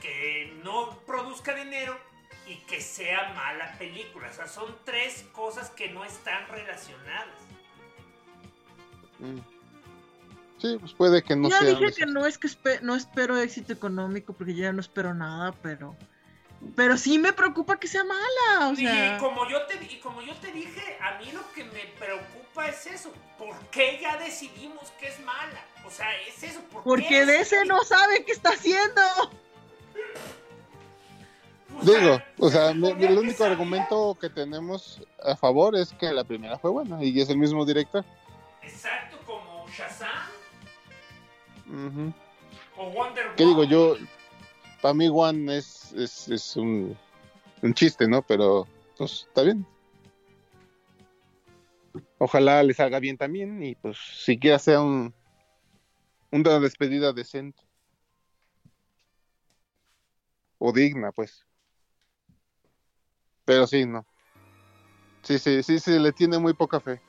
que no produzca dinero y que sea mala película. O sea, son tres cosas que no están relacionadas. Mm. Sí, pues puede que no ya sea. dije que no es que espe- no espero éxito económico porque yo ya no espero nada, pero pero sí me preocupa que sea mala, o sea, y, como yo te, y como yo te dije, a mí lo que me preocupa es eso. ¿Por qué ya decidimos que es mala? O sea, es eso. ¿por qué porque DC no sabe qué está haciendo. Digo, o se sea, mi- el único argumento que tenemos a favor es que la primera fue buena y es el mismo director. Exacto, como Shazam. Ujú. O Wonder ¿Qué digo Woman. yo? Para mí One es, es, es un, un chiste, ¿no? Pero pues está bien. Ojalá le salga bien también y pues siquiera sea un una despedida decente. O digna, pues. Pero sí, no. Sí, sí, sí, sí, le tiene muy poca fe.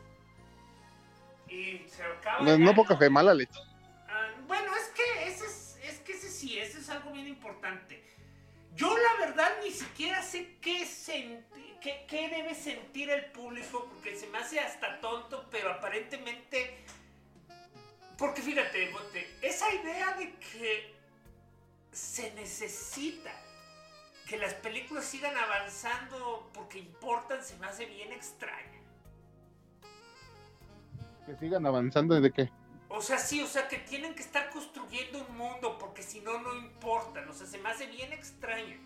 Y se acaba No, no poca fe, mala leche. Ah, bueno, es que ese es, es que ese sí, ese es algo bien importante. Yo la verdad ni siquiera sé qué, qué, qué debe sentir el público, porque se me hace hasta tonto, pero aparentemente... Porque fíjate, Bote, esa idea de que se necesita que las películas sigan avanzando porque importan se me hace bien extraña. Que sigan avanzando de qué. O sea, sí, o sea, que tienen que estar construyendo un mundo porque si no, no importan. O sea, se me hace bien extraño.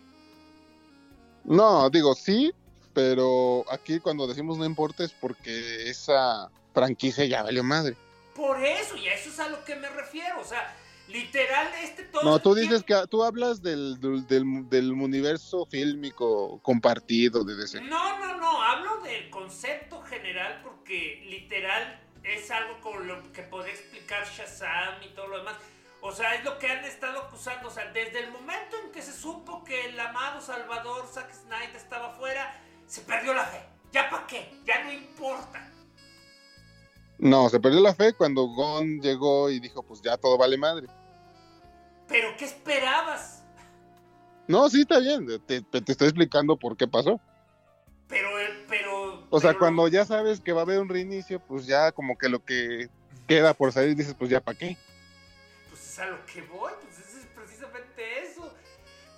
No, digo sí, pero aquí cuando decimos no importa es porque esa franquicia ya valió madre. Por eso, y a eso es a lo que me refiero. O sea, literal, este todo. No, el tú tiempo- dices que tú hablas del, del, del- del universo fílmico compartido de DC. No, no, no, hablo del concepto general porque literal es algo con lo que podría explicar Shazam y todo lo demás. O sea, es lo que han estado acusando. O sea, desde el momento en que se supo que el amado Salvador Zack Snyder estaba fuera, se perdió la fe. ¿Ya para qué? Ya no importa. No, se perdió la fe cuando Gon llegó y dijo, pues ya todo vale madre. ¿Pero qué esperabas? No, sí, está bien, te, estoy explicando por qué pasó. Pero, eh, pero... O sea, pero- cuando ya sabes que va a haber un reinicio, pues ya como que lo que queda por salir dices, pues ya para qué. Pues es a lo que voy, pues es es precisamente eso.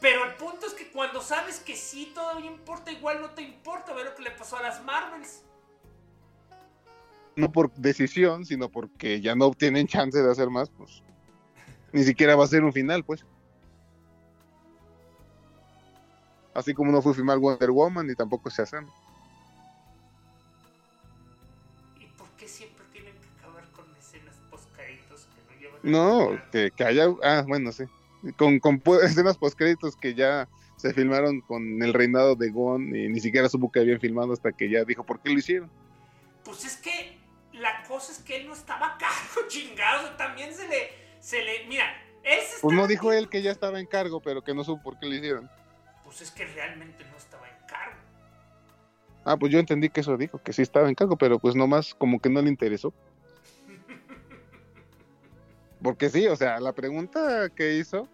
Pero el punto es que cuando sabes que sí todavía importa, igual no te importa ver lo que le pasó a las Marvels. No por decisión, sino porque ya no tienen chance de hacer más, pues ni siquiera va a ser un final, pues. Así como no fue filmar Wonder Woman y tampoco se hacen. ¿Y por qué siempre tienen que acabar con escenas post-créditos que no llevan No, que, que haya, ah, bueno, sí. Con, con escenas postcréditos que ya se filmaron con el reinado de Gon y ni siquiera supo que habían filmado hasta que ya dijo por qué lo hicieron. Pues es que la cosa es que él no estaba cargo, chingados. También se le, se le, mira, él se Pues no dijo él que ya estaba en cargo, pero que no supo por qué lo hicieron. Pues es que realmente no estaba en cargo. Ah, pues yo entendí que eso dijo, que sí estaba en cargo, pero pues nomás como que no le interesó. Porque sí, o sea, la pregunta que hizo,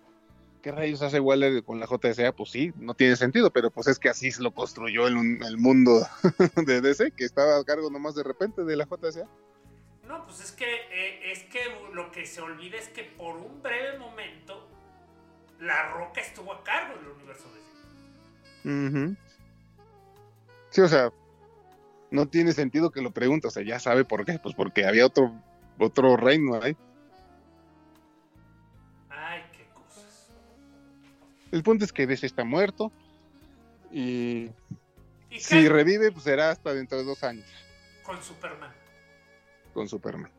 ¿qué rayos hace Waller con la JSA? Pues sí, no tiene sentido, pero pues es que así se lo construyó el, el mundo de DC, que estaba a cargo nomás de repente de la JSA. No, pues es que, eh, es que lo que se olvida es que por un breve momento La Roca estuvo a cargo del universo DC. Ujú. Sí, o sea, no tiene sentido que lo pregunte, o sea, ya sabe por qué, pues porque había otro, otro reino ahí. Ay, El punto es que DC está muerto y ¿Y si revive, pues será hasta dentro de dos años con Superman? con Superman.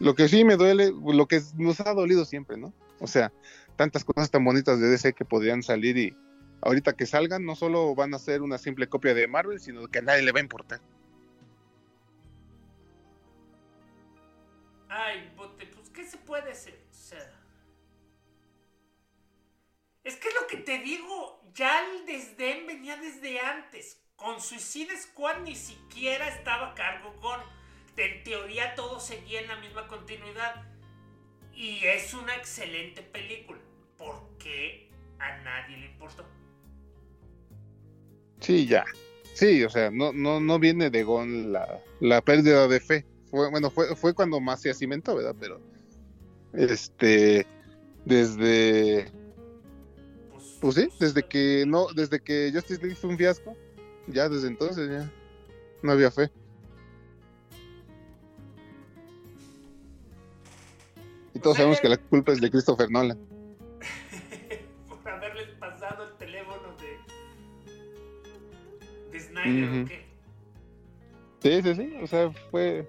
Lo que sí me duele, lo que nos ha dolido siempre, ¿no? O sea, tantas cosas tan bonitas de DC que podrían salir y ahorita que salgan no solo van a ser una simple copia de Marvel, sino que a nadie le va a importar. Ay, bote, pues ¿qué se puede hacer? Es que es lo que te digo, ya el desdén venía desde antes. Con Suicide Squad ni siquiera estaba a cargo con. En teoría todo seguía en la misma continuidad. Y es una excelente película. ¿Por qué a nadie le importó? Sí, ya. Sí, o sea, no, no, no viene de Gon la, la pérdida de fe. Bueno, fue, fue cuando más se cimentó, ¿verdad? Pero, este, desde, Pues, pues sí, desde que no, desde que Justice League fue un fiasco, ya desde entonces ya no había fe. Y todos sabemos que la culpa es de Christopher Nolan. por haberles pasado el teléfono de. de Snyder o qué. Sí, sí, sí, o sea, fue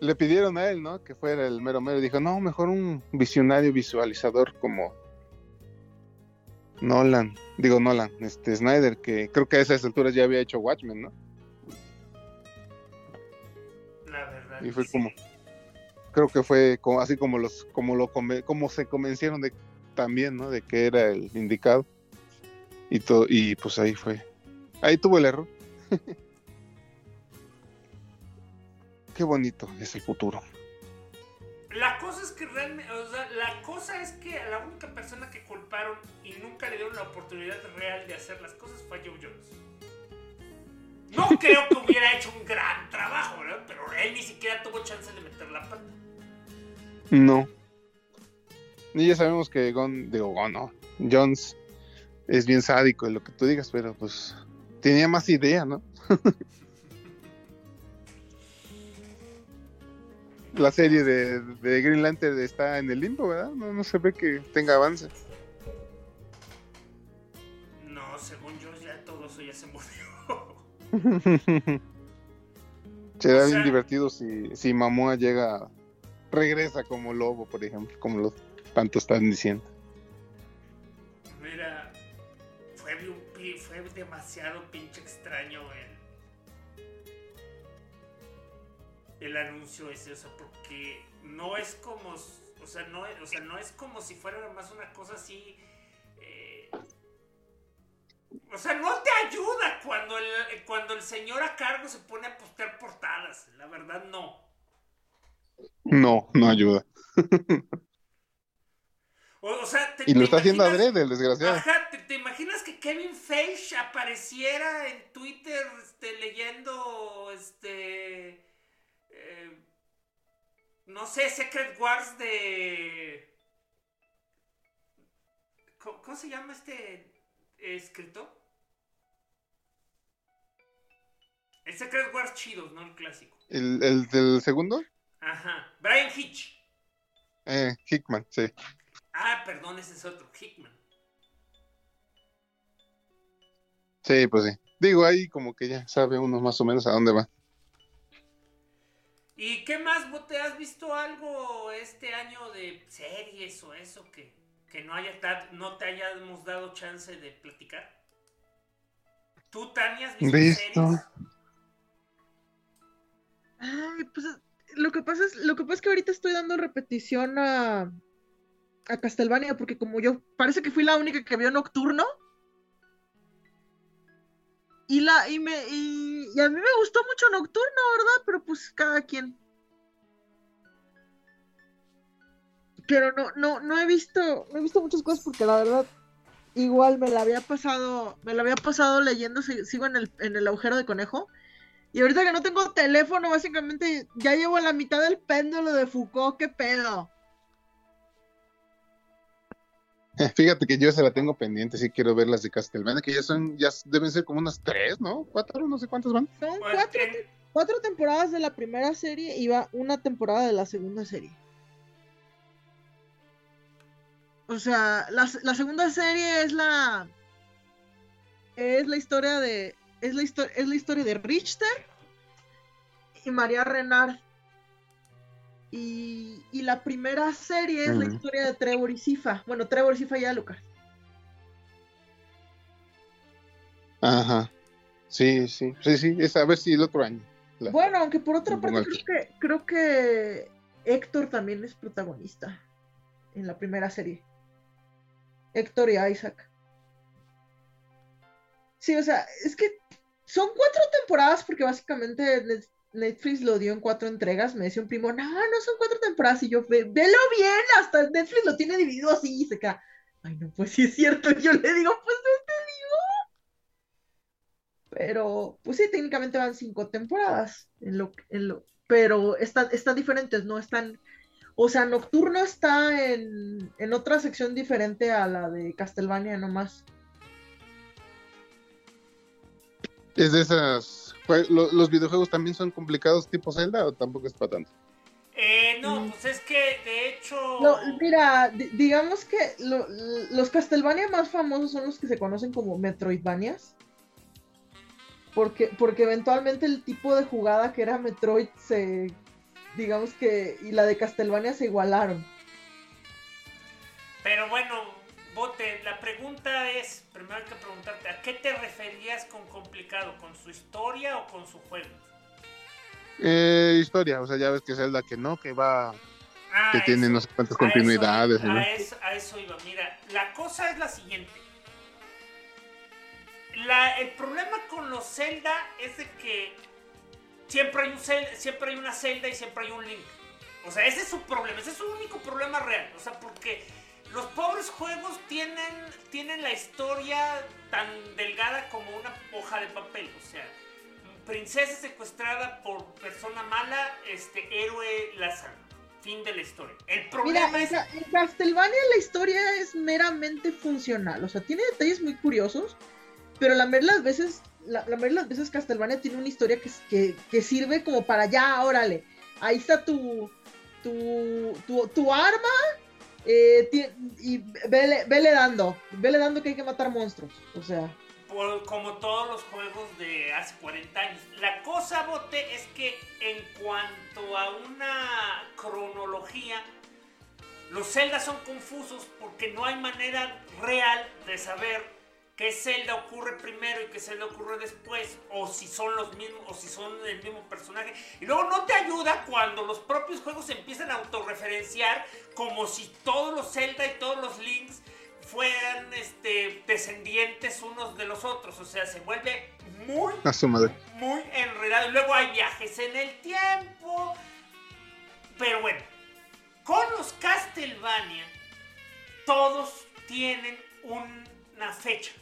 le pidieron a él, ¿no? Que fuera el mero mero. Dijo, no, mejor un visionario visualizador como Nolan. Digo, Nolan, este Snyder, que creo que a esas alturas ya había hecho Watchmen, ¿no? La verdad. Y fue sí. como, creo que fue como, así como los, como lo como se convencieron de también, ¿no? De que era el indicado. Y todo, y pues ahí fue. Ahí tuvo el error. Qué bonito es el futuro. La cosa es que realmente, o sea, la cosa es que a la única persona que culparon y nunca le dieron la oportunidad real de hacer las cosas fue Joe Jones. No creo que hubiera hecho un gran trabajo, ¿verdad? Pero él ni siquiera tuvo chance de meter la pata. No. Y ya sabemos que Gon, digo, Gon, no. Jones es bien sádico en lo que tú digas, pero pues tenía más idea, ¿no? La serie de, de Green Lantern está en el limbo, ¿verdad? No, no se ve que tenga avance. No, según yo ya todo eso ya se murió. Será O sea- bien divertido si, si Mamoa llega, regresa como lobo, por ejemplo, como los tanto están diciendo. Mira, fue, fue demasiado pinche extraño el, el anuncio ese, o sea, porque no es como, o sea, no, o sea, no es como si fuera más una cosa así, eh, o sea, no te ayuda cuando el, cuando el señor a cargo se pone a postear portadas, la verdad no. No, no ayuda. O, o sea, te, Y lo te está haciendo imaginas- adrede, el desgraciado. Ajá, ¿te, te imaginas que Kevin Feige apareciera en Twitter este, leyendo este eh, no sé, Secret Wars de ¿Cómo, cómo se llama este escritor? El Secret Wars chido, no el clásico. ¿El, el del segundo? Ajá, Brian Hitch. Eh, Hickman, sí. Ah, perdón, ese es otro, Hickman. Sí, pues sí. Digo, ahí como que ya sabe uno más o menos a dónde va. ¿Y qué más, Bote? ¿Has visto algo este año de series o eso que, que no, haya no te hayamos dado chance de platicar? ¿Tú, Tania, has visto Visto. series? Ay, pues lo que pasa es, lo que pasa es que ahorita estoy dando repetición a, a Castlevania, porque como yo parece que fui la única que vio Nocturno. Y la, y me, y, a mí me gustó mucho Nocturno, ¿verdad? Pero pues cada quien. Pero no, no, no he visto, no he visto muchas cosas porque la verdad, igual me la había pasado, me la había pasado leyendo, si- sigo en el, en el agujero de conejo. Y ahorita que no tengo teléfono, básicamente ya llevo la mitad del péndulo de Foucault, ¿qué pedo? Fíjate que yo se la tengo pendiente, sí quiero ver las de Castlevania, que ya son, ya deben ser como unas tres, ¿no? Cuatro, no sé cuántas van. Son Pues, cuatro, cuatro temporadas de la primera serie y va una temporada de la segunda serie. O sea, la, la segunda serie es la. Es la historia de. Es la, histo- es la historia de Richter y María Renard. Y, y la primera serie es la historia de Trevor y Sifa. Bueno, Trevor, Sifa y Alucard. Ajá. Sí, sí, sí, sí, es a ver si el otro año. La- Bueno, aunque por otra parte creo que, creo que Héctor también es protagonista en la primera serie. Héctor y Isaac. Sí, o sea, es que son cuatro temporadas porque básicamente Netflix lo dio en cuatro entregas. Me decía un primo, no, no son cuatro temporadas. Y yo, "Ve- velo bien, hasta Netflix lo tiene dividido así y se queda. Ay, no, pues sí es cierto. Yo le digo, pues no te digo. Pero, pues sí, técnicamente van cinco temporadas. En lo, en lo, pero están, están diferentes, no están. O sea, Nocturno está en, en otra sección diferente a la de Castlevania nomás. ¿Es de esas. ¿Los videojuegos también son complicados tipo Zelda o tampoco es para tanto? Eh, no, Mm. pues es que de hecho. No, mira, di- digamos que lo- los Castlevania más famosos son los que se conocen como Metroidvanias. Porque, porque eventualmente el tipo de jugada que era Metroid se, digamos que, y la de Castlevania se igualaron. Pero bueno, Bote, la pregunta es, primero hay que preguntarte, ¿a qué te referías con complicado? ¿Con su historia o con su juego? Eh, historia, o sea, ya ves que es la que no, que va, Ah, que tiene no sé cuántas A continuidades. eso, ¿no? a, eso, a eso iba. Mira, la cosa es la siguiente. La- el problema con los Zelda es de que siempre hay, un Zelda, siempre hay una Zelda y siempre hay un Link. O sea, ese es su problema, ese es su único problema real. O sea, porque los pobres juegos tienen, tienen la historia tan delgada como una hoja de papel. O sea, princesa secuestrada por persona mala, este héroe la salva. Fin de la historia. El problema Mira, es... En Castlevania la historia es meramente funcional, o sea, tiene detalles muy curiosos, pero la mayoría de las veces, la, la mayoría de las veces Castlevania tiene una historia que, que, que sirve como para ya, órale, ahí está tu, tu, tu, tu arma eh, y vele, vele dando, vele dando que hay que matar monstruos, o sea, como todos los juegos de hace 40 años. La cosa, Bote, es que en cuanto a una cronología, los Zelda son confusos porque no hay manera real de saber qué Zelda ocurre primero y qué Zelda ocurre después, o si son los mismos, o si son el mismo personaje. Y luego no te ayuda cuando los propios juegos empiezan a autorreferenciar como si todos los Zelda y todos los Links fueran este, descendientes unos de los otros. O sea, se vuelve muy, A su madre. muy enredado. Y luego hay viajes en el tiempo. Pero bueno, con los Castlevania, todos tienen una fecha.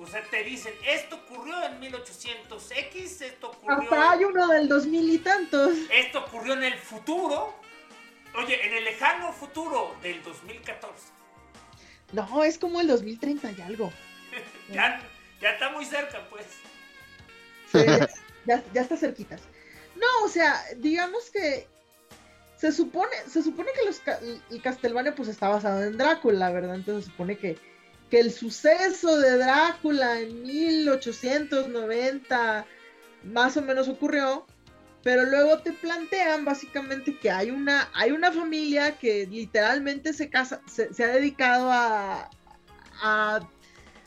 O sea, te dicen, esto ocurrió en 1800X, esto ocurrió, hasta hay uno del 2000 y tantos. esto ocurrió en el futuro. Oye, en el lejano futuro del 2014. No, es como el 2030 y algo. Ya, ya está muy cerca, pues. Sí, ya, ya está cerquitas. No, o sea, digamos que se supone, se supone que los, el Castlevania pues está basado en Drácula, ¿verdad? Entonces se supone que, que el suceso de Drácula en 1890 más o menos ocurrió, pero luego te plantean básicamente que hay una, hay una familia que literalmente se casa, se, ha dedicado a, a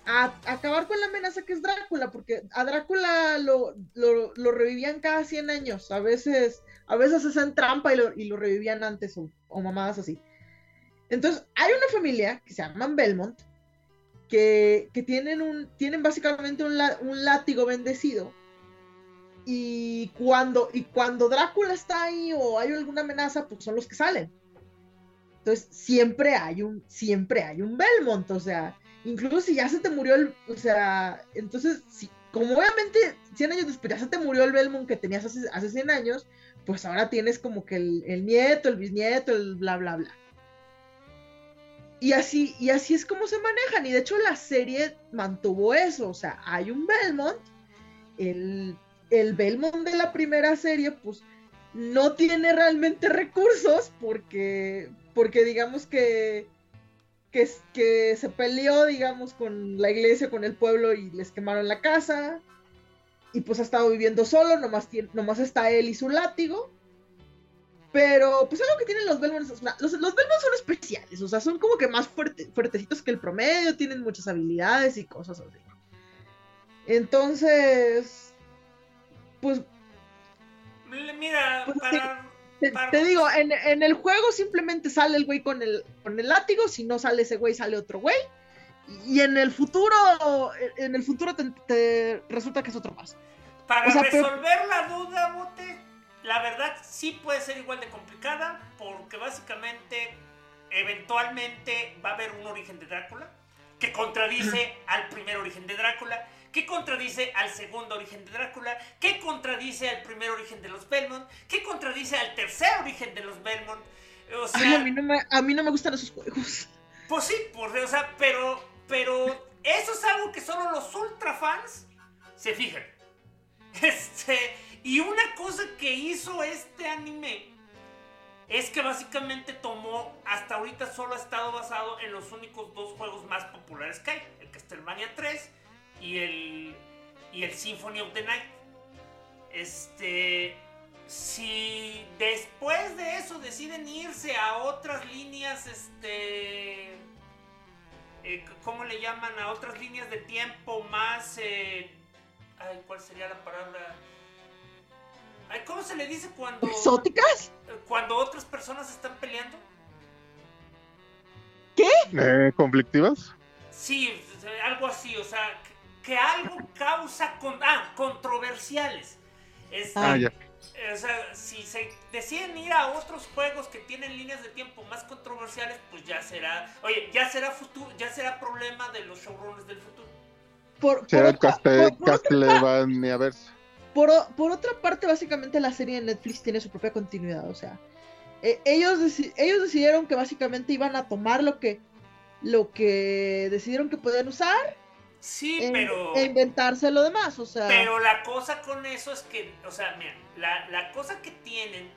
a acabar con la amenaza que es Drácula, porque a Drácula lo, lo, lo revivían cada 100 años, a veces, a veces hacen trampa y lo, y lo revivían antes o, o mamadas así. Entonces, hay una familia que se llaman Belmont, que, tienen, un, tienen básicamente un, látigo bendecido. Y cuando, y cuando Drácula está ahí o hay alguna amenaza, pues son los que salen. Entonces, siempre hay un, siempre hay un Belmont, o sea, incluso si ya se te murió el, o sea, entonces, como obviamente 100 años después ya se te murió el Belmont que tenías hace, hace 100 años, pues ahora tienes como que el, el nieto, el bisnieto, el bla, bla, bla. Y así, y así es como se manejan, y de hecho la serie mantuvo eso, o sea, hay un Belmont, el, el Belmont de la primera serie, pues, no tiene realmente recursos porque, porque digamos que que, que se peleó, digamos, con la iglesia, con el pueblo y les quemaron la casa. Y pues ha estado viviendo solo, nomás, tiene, nomás está él y su látigo. Pero pues algo que tienen los sea, los, los Belmonts son especiales, o sea, son como que más fuerte, fuertecitos que el promedio, tienen muchas habilidades y cosas así. Entonces, pues Mira, Pues, para, te, para- te digo, en, en el juego simplemente sale el güey con el, con el látigo, si no sale ese güey, sale otro güey. Y en el futuro, en el futuro te, te resulta que es otro más. Para O sea, pero- resolver la duda, Bote, la verdad sí puede ser igual de complicada, porque básicamente, eventualmente va a haber un origen de Drácula que contradice al primer origen de Drácula, que contradice al segundo origen de Drácula, que contradice al primer origen de los Belmont, que contradice al tercer origen de los Belmont. O sea, Ay, a, mí no me, a mí no me gustan esos juegos. Pues sí, por, o sea, pero, pero eso es algo que solo los ultra fans se fijan. Este, y una cosa que hizo este anime es que básicamente tomó, hasta ahorita solo ha estado basado en los únicos dos juegos más populares que hay, el Castlevania 3 y el, y el Symphony of the Night. Este, si después de eso deciden irse a otras líneas, este, eh, ¿cómo le llaman? A otras líneas de tiempo más, eh, ay, ¿cuál sería la palabra? ¿Cómo se le dice cuando... ¿Exóticas? Cuando otras personas están peleando. ¿Qué? Eh, ¿Conflictivas? Sí, algo así, o sea, que algo causa con, ah, controversiales. Este, Ah, ya. O sea, si se deciden ir a otros juegos que tienen líneas de tiempo más controversiales, pues ya será, oye, ya será futuro, ya será problema de los showrunners del futuro. Por, por Será por- por otra Castlevaniaverse. Por, por otra parte, básicamente la serie de Netflix tiene su propia continuidad. O sea, eh, ellos, deci- ellos decidieron que básicamente iban a tomar lo que, lo que decidieron que podían usar Sí, e, pero... e inventarse lo demás. O sea, Pero la cosa con eso es que, o sea, mira, la, la cosa que tienen,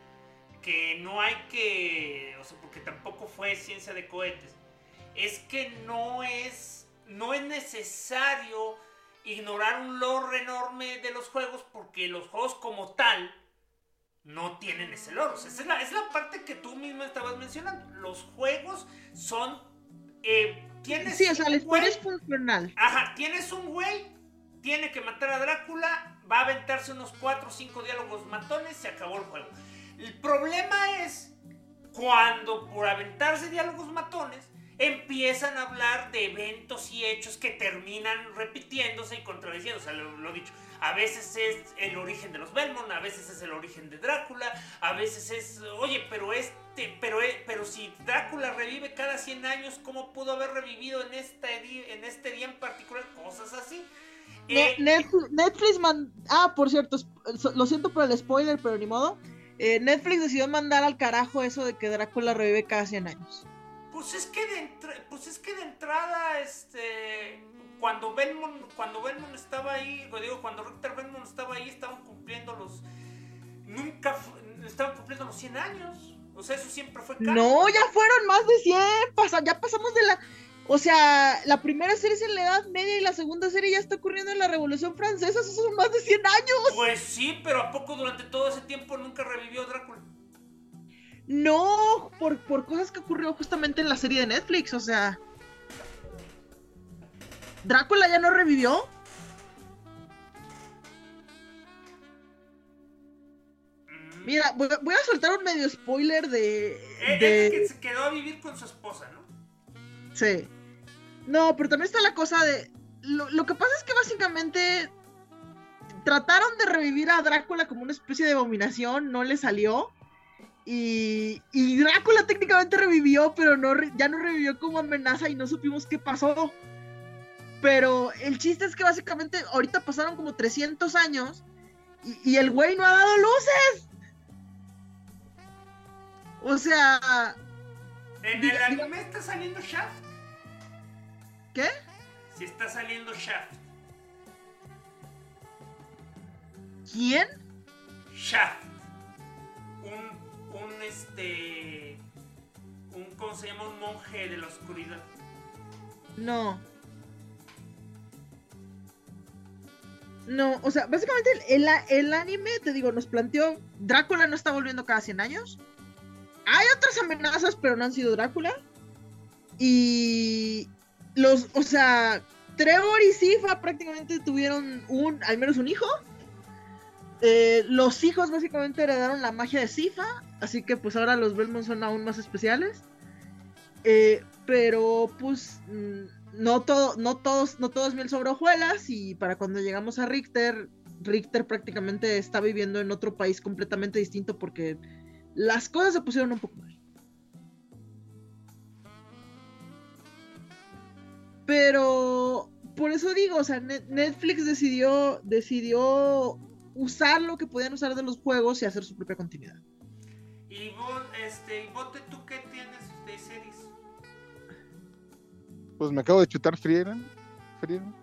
que no hay que, o sea, porque tampoco fue ciencia de cohetes, es que no es, no es necesario ignorar un lore enorme de los juegos porque los juegos como tal no tienen ese lore. O sea, esa es la, es la parte que tú mismo estabas mencionando. Los juegos son... Eh, tienes sí, o sea, historia güey- es funcional. Ajá, tienes un güey, tiene que matar a Drácula, va a aventarse unos 4 o 5 diálogos matones, se acabó el juego. El problema es cuando por aventarse diálogos matones empiezan a hablar de eventos y hechos que terminan repitiéndose y sea, lo, lo dicho, a veces es el origen de los Belmont, a veces es el origen de Drácula, a veces es, oye, pero este, pero, eh, pero si Drácula revive cada 100 años, ¿cómo pudo haber revivido en este, di- en este día en particular? Cosas así. Eh, Netflix, Netflix man- Ah, por cierto, lo siento por el spoiler, pero ni modo. Eh, Netflix decidió mandar al carajo eso de que Drácula revive cada 100 años. Pues es que de entra- pues es que de entrada, este, cuando Belmont, cuando Belmont estaba ahí, o digo, cuando Richter Belmont estaba ahí, estaban cumpliendo los, nunca, estaban cumpliendo los 100 años. O sea, eso siempre fue canon. No, ya fueron más de 100. pasa- ya pasamos de la. O sea, la primera serie es en la Edad Media y la segunda serie ya está ocurriendo en la Revolución Francesa. Esos son más de 100 años. Pues sí, pero ¿a poco durante todo ese tiempo nunca revivió Drácula? No, por, por cosas que ocurrió justamente en la serie de Netflix. O sea, Drácula ya no revivió. Mira, voy, a- voy a soltar un medio spoiler de. Eh, de- Es que se quedó a vivir con su esposa, ¿no? Sí. No, pero también está la cosa de. Lo, lo que pasa es que básicamente trataron de revivir a Drácula como una especie de abominación, no le salió. Y, y Drácula técnicamente revivió, pero no ya no revivió como amenaza y no supimos qué pasó. Pero el chiste es que básicamente ahorita pasaron como 300 años y, y el güey no ha dado luces. O sea, En el anime está saliendo Shaft. ¿qué? Si está saliendo Shaft. ¿Quién? Shaft. Este. Un, ¿cómo se llama? Un monje de la oscuridad. No. No, o sea, básicamente el, el- el anime, te digo, nos planteó, Drácula no está volviendo cada 100 años. Hay otras amenazas, pero no han sido Drácula. Y los, o sea, Trevor y Sifa prácticamente tuvieron un, al menos un hijo. Eh, los hijos básicamente heredaron la magia de Sifa, así que pues ahora los Belmont son aún más especiales. Eh, pero pues mm, no todo, no todos, no todo es miel sobre hojuelas y para cuando llegamos a Richter, Richter prácticamente está viviendo en otro país completamente distinto porque las cosas se pusieron un poco mal. Pero por eso digo, o sea, Net- Netflix decidió, decidió usar lo que podían usar de los juegos y hacer su propia continuidad. Y vos, este, y Bote, ¿tú qué tienes de series? Pues me acabo de chutar Frieren. Frieren.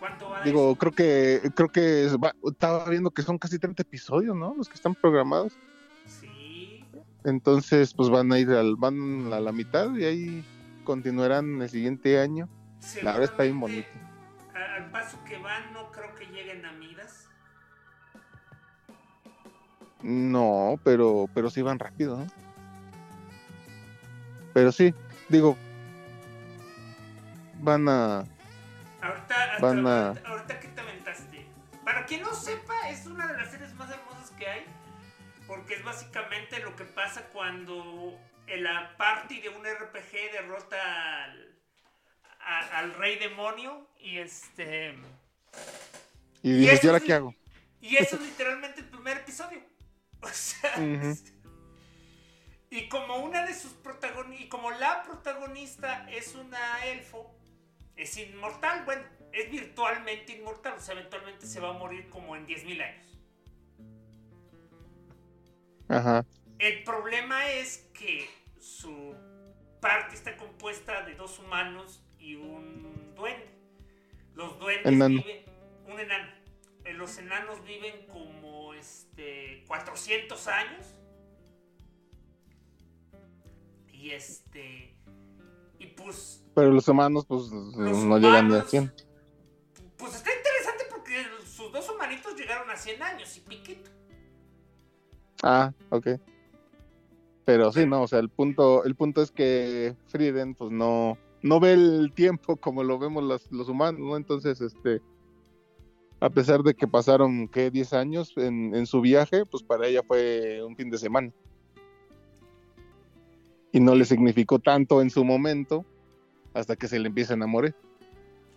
¿Cuánto va Digo, eso? creo que creo que va- estaba viendo que son casi 30 episodios, ¿no? Los que están programados. Sí. Entonces, pues van a ir al van a la mitad y ahí continuarán el siguiente año. La verdad está bien bonito. Al paso que van, no creo que lleguen a Midas. No, pero, pero sí van rápido, ¿no? Pero sí, digo, van a... Ahorita, Van a- ahorita, ahorita que te aventaste. Para quien no sepa, es una de las series más hermosas que hay. Porque es básicamente lo que pasa cuando la party de un RPG derrota al, a- al rey demonio. Y este. Y dices, ¿y ahora qué hago? Y eso es literalmente el primer episodio. O sea. Y como una de sus protagonistas. Y como la protagonista es una elfo. Es inmortal. Bueno, es virtualmente inmortal. O sea, eventualmente se va a morir como en 10.000 años. Ajá. El problema es que su parte está compuesta de dos humanos y un duende. Los duendes Enano. viven. Un enano. Eh, Los enanos viven como este 400 años. Y este. Y pues. Pero los humanos, pues, no llegan ni a humanos, 100. Pues está interesante porque sus dos humanitos llegaron a 100 años y piquito. Ah, ok. Pero sí, no, o sea, el punto, el punto es que Frieden, pues no, no ve el tiempo como lo vemos los, los humanos, ¿no? Entonces, este, a pesar de que pasaron, ¿qué? 10 años en, en su viaje, pues para ella fue un fin de semana. Y no le significó tanto en su momento hasta que se le empieza a enamorar.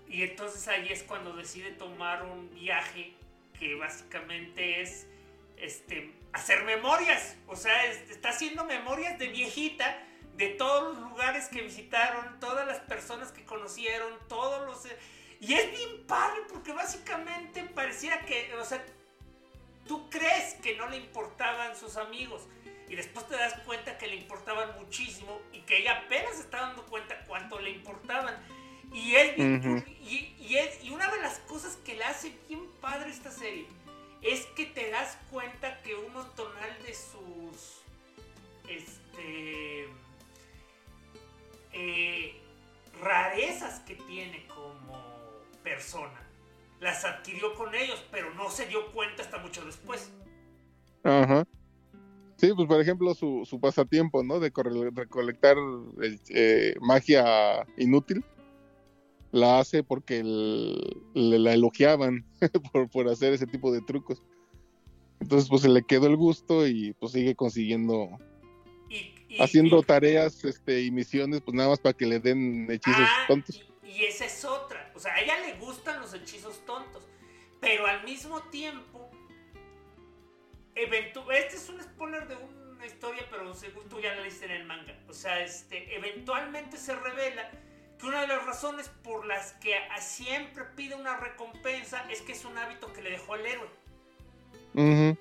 Y entonces ahí es cuando decide tomar un viaje que básicamente es este hacer memorias. O sea, es- está haciendo memorias de viejita de todos los lugares que visitaron, todas las personas que conocieron, todos los... Y es bien padre porque básicamente pareciera que, o sea, tú crees que no le importaban sus amigos y después te das cuenta que le importaban muchísimo y que ella apenas está dando cuenta cuánto le importaban. Y es y, y es, y una de las cosas que le hace bien padre esta serie las adquirió con ellos, pero no se dio cuenta hasta mucho después. Ajá. Sí, pues por ejemplo su, su pasatiempo, ¿no? De recolectar eh, magia inútil, la hace porque el- le la elogiaban por, por hacer ese tipo de trucos. Entonces pues se le quedó el gusto y pues sigue consiguiendo, Y, y- haciendo y- tareas este, y misiones pues nada más para que le den hechizos Ah, tontos. Y, esa es. O sea, a ella le gustan los hechizos tontos. Pero al mismo tiempo. este es un spoiler de una historia, pero según tú ya la leíste en el manga. O sea, este, eventualmente se revela que una de las razones por las que siempre pide una recompensa es que es un hábito que le dejó el héroe. Ujú.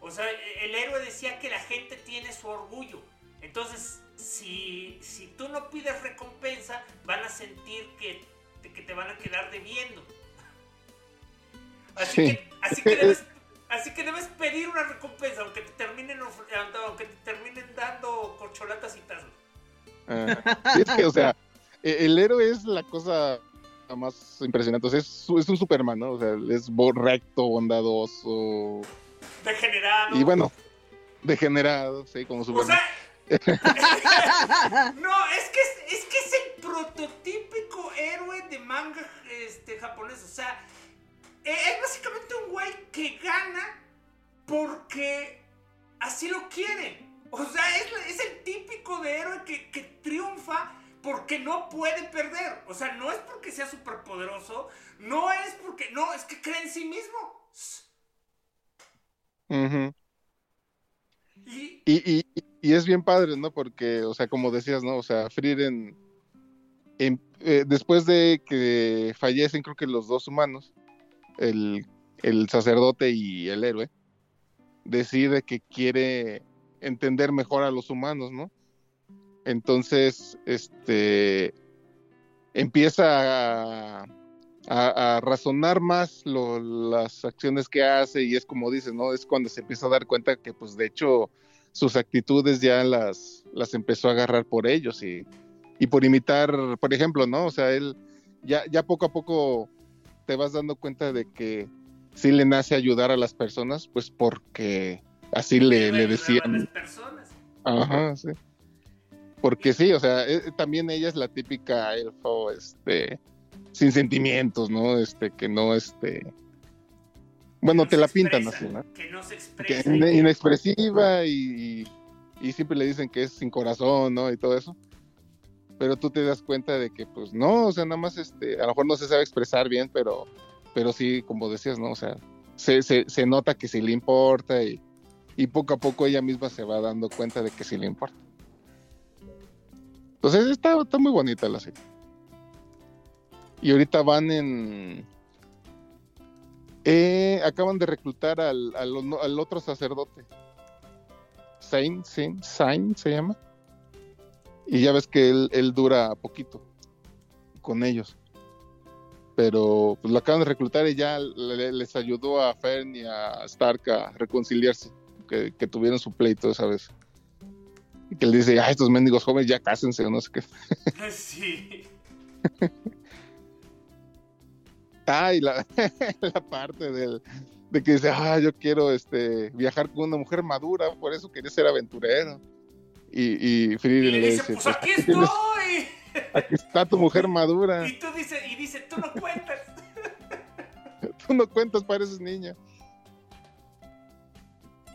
O sea, el héroe decía que la gente tiene su orgullo. Entonces, si, si tú no pides recompensa, van a sentir que, que te van a quedar debiendo. Así, Sí. que, así, que debes, así que debes pedir una recompensa, aunque te terminen, aunque te terminen dando corcholatas y tazos. Ah, es que, o sea, e- el héroe es la cosa más impresionante. O sea, es, es un Superman, ¿no? O sea, es recto, bondadoso. Degenerado. Y bueno, degenerado, sí, como O Superman. sea, no, es que es, es que es el prototípico héroe de manga este, japonés. O sea, eh, es básicamente un güey que gana porque así lo quiere. O sea, es, el típico de héroe que, que triunfa porque no puede perder. O sea, no es porque sea superpoderoso, no es porque, no, es que cree en sí mismo. Y, y, y es bien padre, ¿no? Porque, o sea, como decías, ¿no? O sea, Frieden, em- eh, después de que fallecen, creo que los dos humanos, el, el sacerdote y el héroe, decide que quiere entender mejor a los humanos, ¿no? Entonces, este, empieza a, a- a razonar más lo- las acciones que hace y es como dices, ¿no? Es cuando se empieza a dar cuenta que, pues, de hecho, sus actitudes ya las, las empezó a agarrar por ellos y, y por imitar, por ejemplo, ¿no? O sea, él ya, ya poco a poco te vas dando cuenta de que sí le nace ayudar a las personas, pues porque así le, le decían. Ajá, sí. Porque sí, o sea, eh, también ella es la típica elfo, este, sin sentimientos, ¿no? Este, que no, este, bueno, te la pintan así, ¿no? Que no se expresa. inexpresiva y, y, siempre le dicen que es sin corazón, ¿no? Y todo eso. Pero tú te das cuenta de que, pues, no, o sea, nada más, este, a lo mejor no se sabe expresar bien, pero, pero sí, como decías, ¿no? O sea, se, se, se nota que sí le importa y, y poco a poco ella misma se va dando cuenta de que sí le importa. Entonces está, está muy bonita la serie. Y ahorita van en... Eh, acaban de reclutar al, al, otro sacerdote. Saint, Saint, Saint se llama. Y ya ves que él, él dura poquito con ellos. Pero pues lo acaban de reclutar y ya les ayudó a Fern y a Stark a reconciliarse que, tuvieron su pleito esa vez. Y que él dice, ah, estos mendigos jóvenes ya cásense o no sé qué. Sí. ah, y la, la parte del, de que dice, ah, yo quiero este, viajar con una mujer madura, por eso quería ser aventurero. Y, y le, dice, pues, aquí estoy. Aquí está tu mujer madura. Y tú dice, y dice, tú no cuentas. tú no cuentas, pareces niña.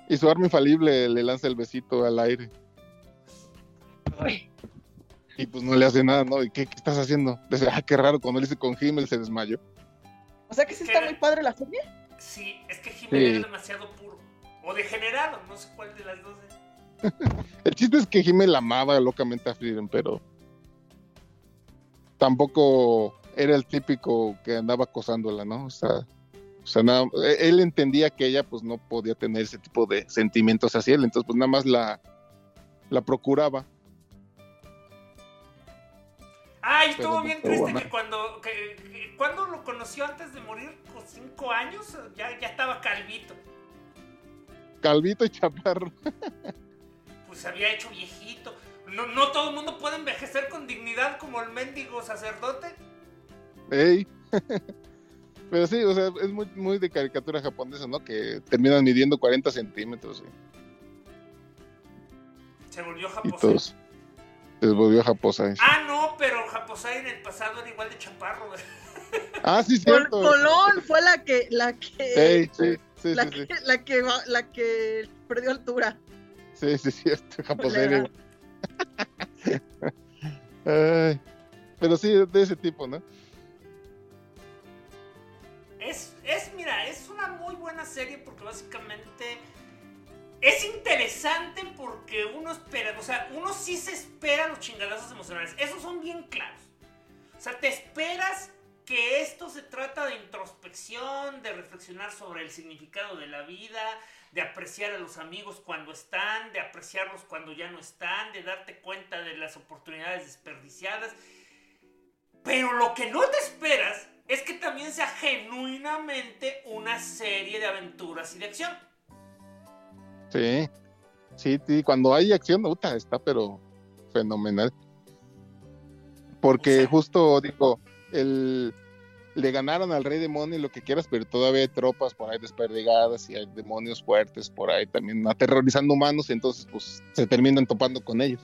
Y su arma infalible le lanza el besito al aire. Y pues no le hace nada, ¿no? ¿Y qué, estás haciendo? Dice, ah, qué raro, cuando él dice con Himmel se desmayó. O sea que sí está muy padre la serie. Sí, es que Himmel es demasiado puro. O degenerado, no sé cuál de las dos es. el chiste es que Himmel amaba locamente a Frieden, pero tampoco era el típico que andaba acosándola, ¿no? O sea, o sea, nada, e, él entendía que ella pues no podía tener ese tipo de sentimientos hacia él, entonces pues nada más la, la procuraba. Ay, estuvo bien triste que cuando cuando lo conoció antes de morir, con cinco años, ya, ya estaba calvito. Calvito y chaparro. pues se había hecho viejito. No, no todo el mundo puede envejecer con dignidad como el mendigo sacerdote. Ey. Pero sí, o sea, es muy, muy de caricatura japonesa, ¿no? Que terminan midiendo 40 centímetros. Se volvió Japosai. Se volvió Japosai. Ah, no, pero Japosai en el pasado era igual de chaparro. Ah, sí, cierto. Colón fue la que, la que, sí, sí, la, que la que la que perdió altura. Sí, sí, cierto, Japosai. pero sí, de ese tipo, ¿no? es, mira, es una muy buena serie porque básicamente es interesante porque uno espera, o sea, uno sí se espera los chingadazos emocionales. Esos son bien claros. O sea, te esperas que esto se trata de introspección, de reflexionar sobre el significado de la vida, de apreciar a los amigos cuando están, de apreciarlos cuando ya no están, de darte cuenta de las oportunidades desperdiciadas. Pero lo que no te esperas es que también sea genuinamente una serie de aventuras y de acción. Sí, sí, sí cuando hay acción, puta, está pero fenomenal. Porque justo, digo, el, le ganaron al rey demonio y lo que quieras, pero todavía hay tropas por ahí desperdigadas y hay demonios fuertes por ahí también aterrorizando humanos, entonces pues se terminan topando con ellos.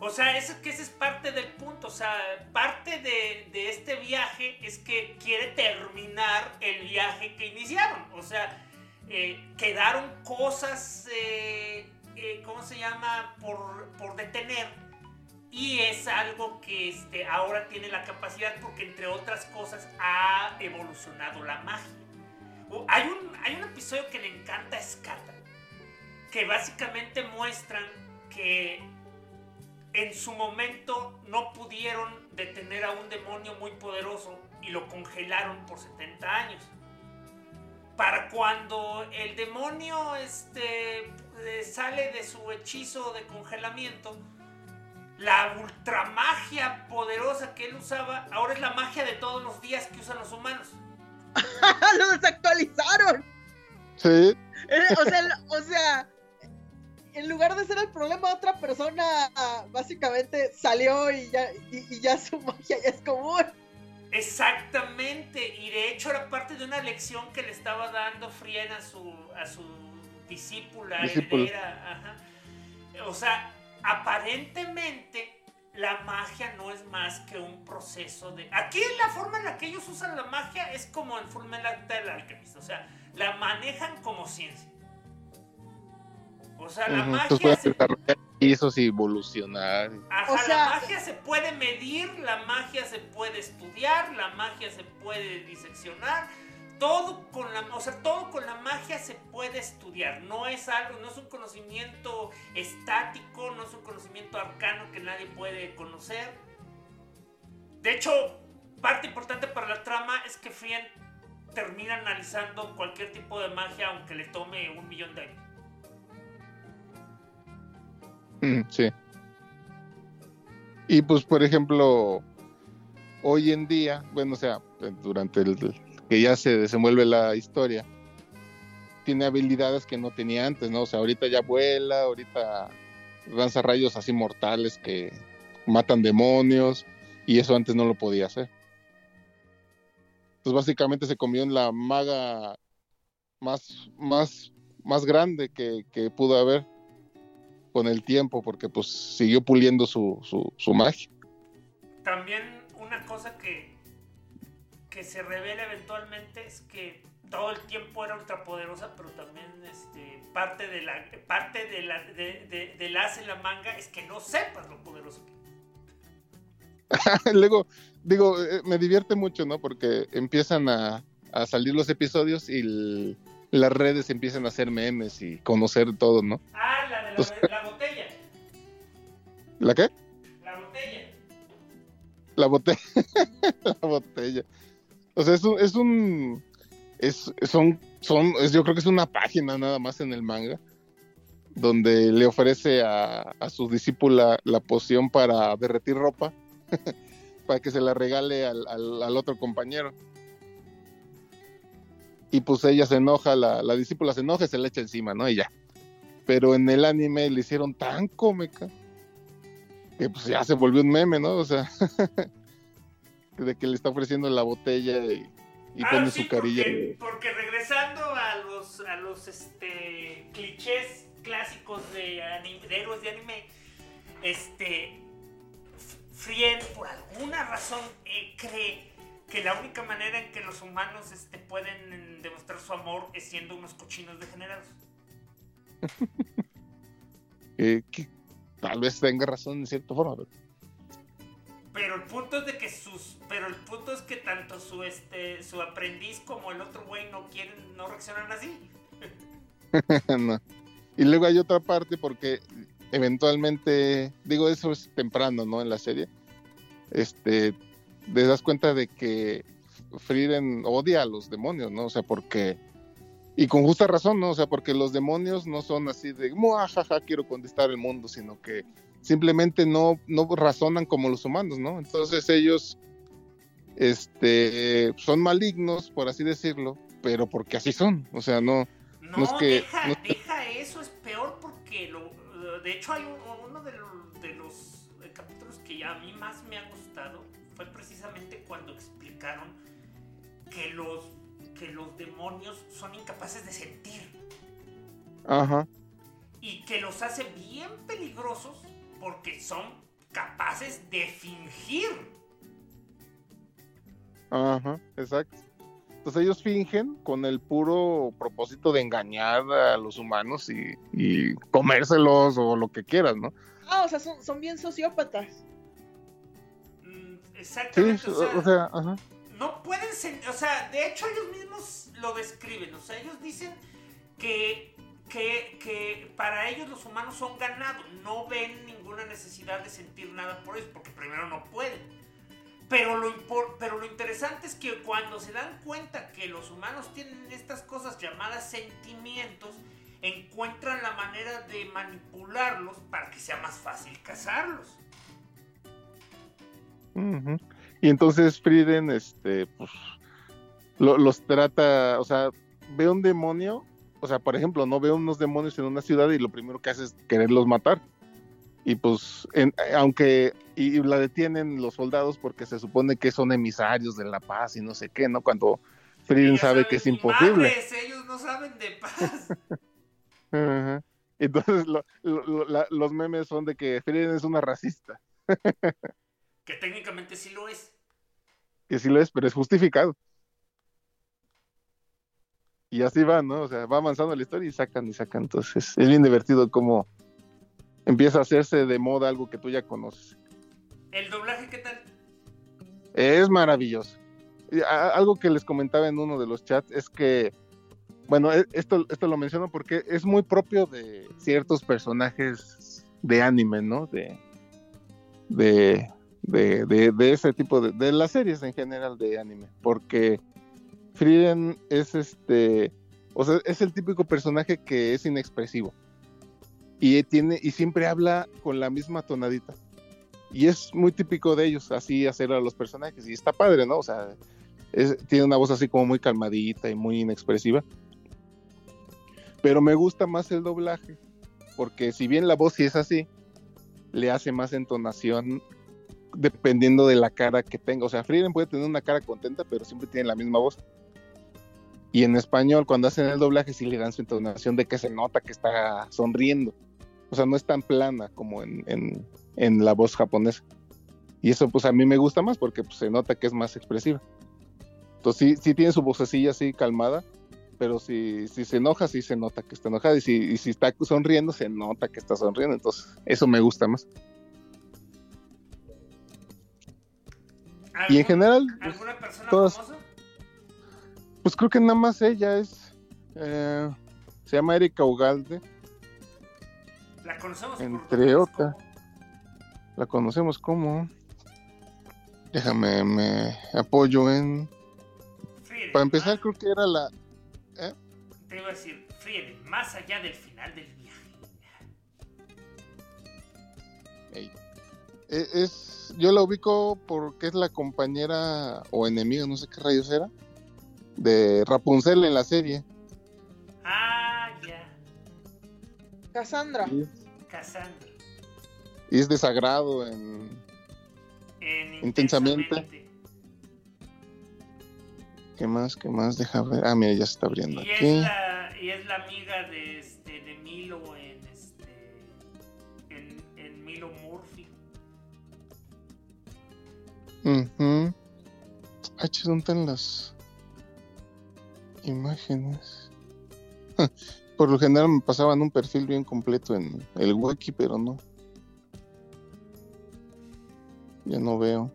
O sea, eso, que ese es parte del punto. O sea, parte de, este viaje es que quiere terminar el viaje que iniciaron. O sea, eh, quedaron cosas, eh, eh, ¿cómo se llama?, por, por, detener. Y es algo que este, ahora tiene la capacidad porque, entre otras cosas, ha evolucionado la magia. Hay un, hay un episodio que le encanta a que básicamente muestran que en su momento no pudieron detener a un demonio muy poderoso y lo congelaron por 70 años. Para cuando el demonio este, eh, sale de su hechizo de congelamiento, la ultramagia poderosa que él usaba ahora es la magia de todos los días que usan los humanos. ¡Lo desactualizaron! Sí. Eh, o sea, o sea en lugar de ser el problema, otra persona básicamente salió y ya, y, ya su magia ya es común. Exactamente, y de hecho era parte de una lección que le estaba dando Frien a su, a su discípula, heredera. O sea, aparentemente la magia no es más que un proceso de... Aquí la forma en la que ellos usan la magia es como en Fullmetal Alchemist, o sea, la manejan como ciencia. O sea, la magia... Se... Eso sí, evolucionar. o sea, la magia se puede medir, la magia se puede estudiar, la magia se puede diseccionar, todo con la, o sea, todo con la magia se puede estudiar. No es algo, no es un conocimiento estático, no es un conocimiento arcano que nadie puede conocer. De hecho, parte importante para la trama es que Frien termina analizando cualquier tipo de magia aunque le tome un millón de años. Mm, sí. Y pues, por ejemplo, hoy en día, bueno, o sea, durante el, que ya se desenvuelve la historia, tiene habilidades que no tenía antes, ¿no? O sea, ahorita ya vuela, ahorita lanza rayos así mortales que matan demonios, y eso antes no lo podía hacer. Entonces básicamente se comió en la maga más, más, más grande que pudo haber con el tiempo, porque pues siguió puliendo su, su, su magia. También una cosa que, que se revela eventualmente es que todo el tiempo era ultrapoderosa, pero también este, parte de la parte de la de, de, las en la manga es que no sepas lo poderoso que Luego, digo, eh, me divierte mucho, ¿no? Porque empiezan a, a salir los episodios y las redes empiezan a hacer memes y conocer todo, ¿no? Ah, la la, la botella. ¿La qué? La botella. La botella. la botella. O sea, es un, es un, es, son, son, yo creo que es una página nada más en el manga, donde le ofrece a, a su discípula la poción para derretir ropa, para que se la regale al, al, otro compañero. Y pues ella se enoja, la, la discípula se enoja y se le echa encima, ¿no? Y ya. Pero en el anime le hicieron tan cómica que pues ya se volvió un meme, ¿no? O sea, de que le está ofreciendo la botella y, ah, pone su carilla. Porque, regresando a los, a los este, clichés clásicos de, héroes de anime, este, Frien por alguna razón eh, cree que la única manera en que los humanos este, pueden demostrar su amor es siendo unos cochinos degenerados. eh, ¿qué, tal vez tenga razón en cierta forma. Pero... el punto es de que sus, pero el punto es que tanto su este, su aprendiz como el otro güey no quieren, no reaccionan así. Y luego hay otra parte porque eventualmente, digo eso es temprano, ¿no? En la serie, este, te das cuenta de que Frieden odia a los demonios, ¿no? O sea, porque y con justa razón, ¿no? O sea, porque los demonios no son así de, jaja, quiero conquistar el mundo, sino que simplemente no, no razonan como los humanos, ¿no? Entonces ellos este, son malignos, por así decirlo, pero porque así son, o sea, no... No, es que, deja, deja eso, es peor porque, lo, de hecho, hay uno de los, de los capítulos que a mí más me ha gustado, fue precisamente cuando explicaron que los que los demonios son incapaces de sentir. Ajá. Y que los hace bien peligrosos porque son capaces de fingir. Ajá, exacto. Entonces ellos fingen con el puro propósito de engañar a los humanos y, comérselos o lo que quieras, ¿no? Ah, o sea, son, bien sociópatas. Mm, exactamente. Sí, o sea ajá no pueden ser, o sea, de hecho ellos mismos lo describen, o sea, ellos dicen que, que, para ellos los humanos son ganados, no ven ninguna necesidad de sentir nada por eso, porque primero no pueden. Pero lo, pero lo interesante es que cuando se dan cuenta que los humanos tienen estas cosas llamadas sentimientos, encuentran la manera de manipularlos para que sea más fácil cazarlos. Y entonces Frieden, este, pues, los trata, o sea, ve un demonio, o sea, por ejemplo, no ve unos demonios en una ciudad y lo primero que hace es quererlos matar. Y pues, aunque, y, la detienen los soldados porque se supone que son emisarios de la paz y no sé qué, ¿no? Cuando Frieden sabe que es imposible. ellos no saben de paz. Entonces lo- lo- la- los memes son de que Frieren es una racista. Que técnicamente sí lo es. Que sí lo es, pero es justificado. Y así va, ¿no? O sea, va avanzando la historia y sacan y sacan. Entonces, es bien divertido cómo empieza a hacerse de moda algo que tú ya conoces. ¿El doblaje qué tal? Es maravilloso. Algo que les comentaba en uno de los chats es que, bueno, e- esto, esto lo menciono porque es muy propio de ciertos personajes de anime, ¿no? De, de, de, de- de ese tipo de, de las series en general de anime. Porque Frieren es este, o sea, es el típico personaje que es inexpresivo. Y tiene, y siempre habla con la misma tonadita. Y es muy típico de ellos, así hacer a los personajes. Y está padre, ¿no? O sea, tiene una voz así como muy calmadita y muy inexpresiva. Pero me gusta más el doblaje, porque si bien la voz sí es así, le hace más entonación dependiendo de la cara que tenga. O sea, Frieden puede tener una cara contenta, pero siempre tiene la misma voz. Y en español, cuando hacen el doblaje, sí le dan su entonación de que se nota que está sonriendo. O sea, no es tan plana como en, en- en la voz japonesa. Y eso pues a mí me gusta más porque pues, se nota que es más expresiva. Entonces sí, sí tiene su vocecilla así calmada, pero si, si se enoja, sí se nota que está enojada. Y si, y si está sonriendo, se nota que está sonriendo. Entonces eso me gusta más. Y en ¿Algún- general, pues, ¿Alguna persona todas- famosa? pues creo que nada más ella es... eh, se llama Erika Ugalde. La conocemos Entre otras La conocemos como... Déjame, me apoyo en... Frieren, Para empezar, más- creo que era la... Te iba a decir, Frieren, más allá del final del viaje. Ey. E- Es, yo la ubico porque es la compañera o enemiga, no sé qué rayos era, de Rapunzel en la serie. Ah, ya. Cassandra. Cassandra. Y es desagrado en... En Intensamente. ¿Qué más? ¿Qué más? Deja ver. Ah, mira, ya se está abriendo Y aquí. es, la, y es la amiga de, este, de Milo en, este, en, en Milo Murphy. Ah, chis, ¿dónde están las imágenes? Por lo general me pasaban un perfil bien completo en el wiki, pero no. Ya no veo.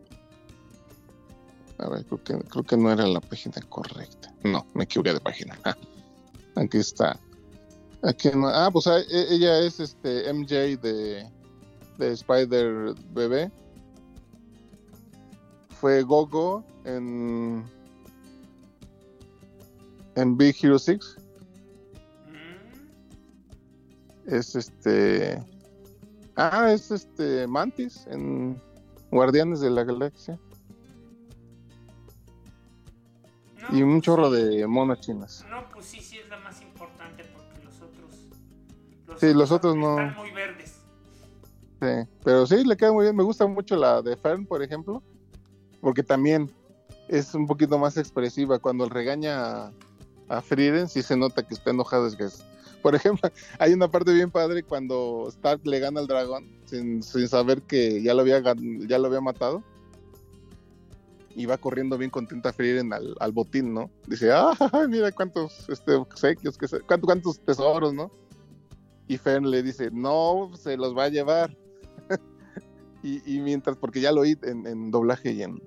A ver, creo que, creo que no era la página correcta. No, me equivoqué de página. Ah, Aquí está. Aquí no- Ah, pues ah, e- ella es este MJ de, de Spider Bebé fue Gogo en en Big Hero 6 Mm, es este ah es este Mantis en Guardianes de la Galaxia no, y un pues chorro sí. de monas chinas No, pues sí, sí es la más importante porque los otros. Sí, los otros no. Están muy verdes. sí, pero sí le queda muy bien me gusta mucho la de Fern por ejemplo porque también es un poquito más expresiva. Cuando regaña a, a sí se nota que está enojado es que es- por ejemplo hay una parte bien padre cuando Stark le gana al dragón sin, sin saber que ya lo había ya lo había matado. Y va corriendo bien contenta Frieden al, al botín no dice ah mira cuántos este obsequios que se- cuántos, cuántos tesoros no y Fern le dice no se los va a llevar y, y mientras porque ya lo oí en, en doblaje y en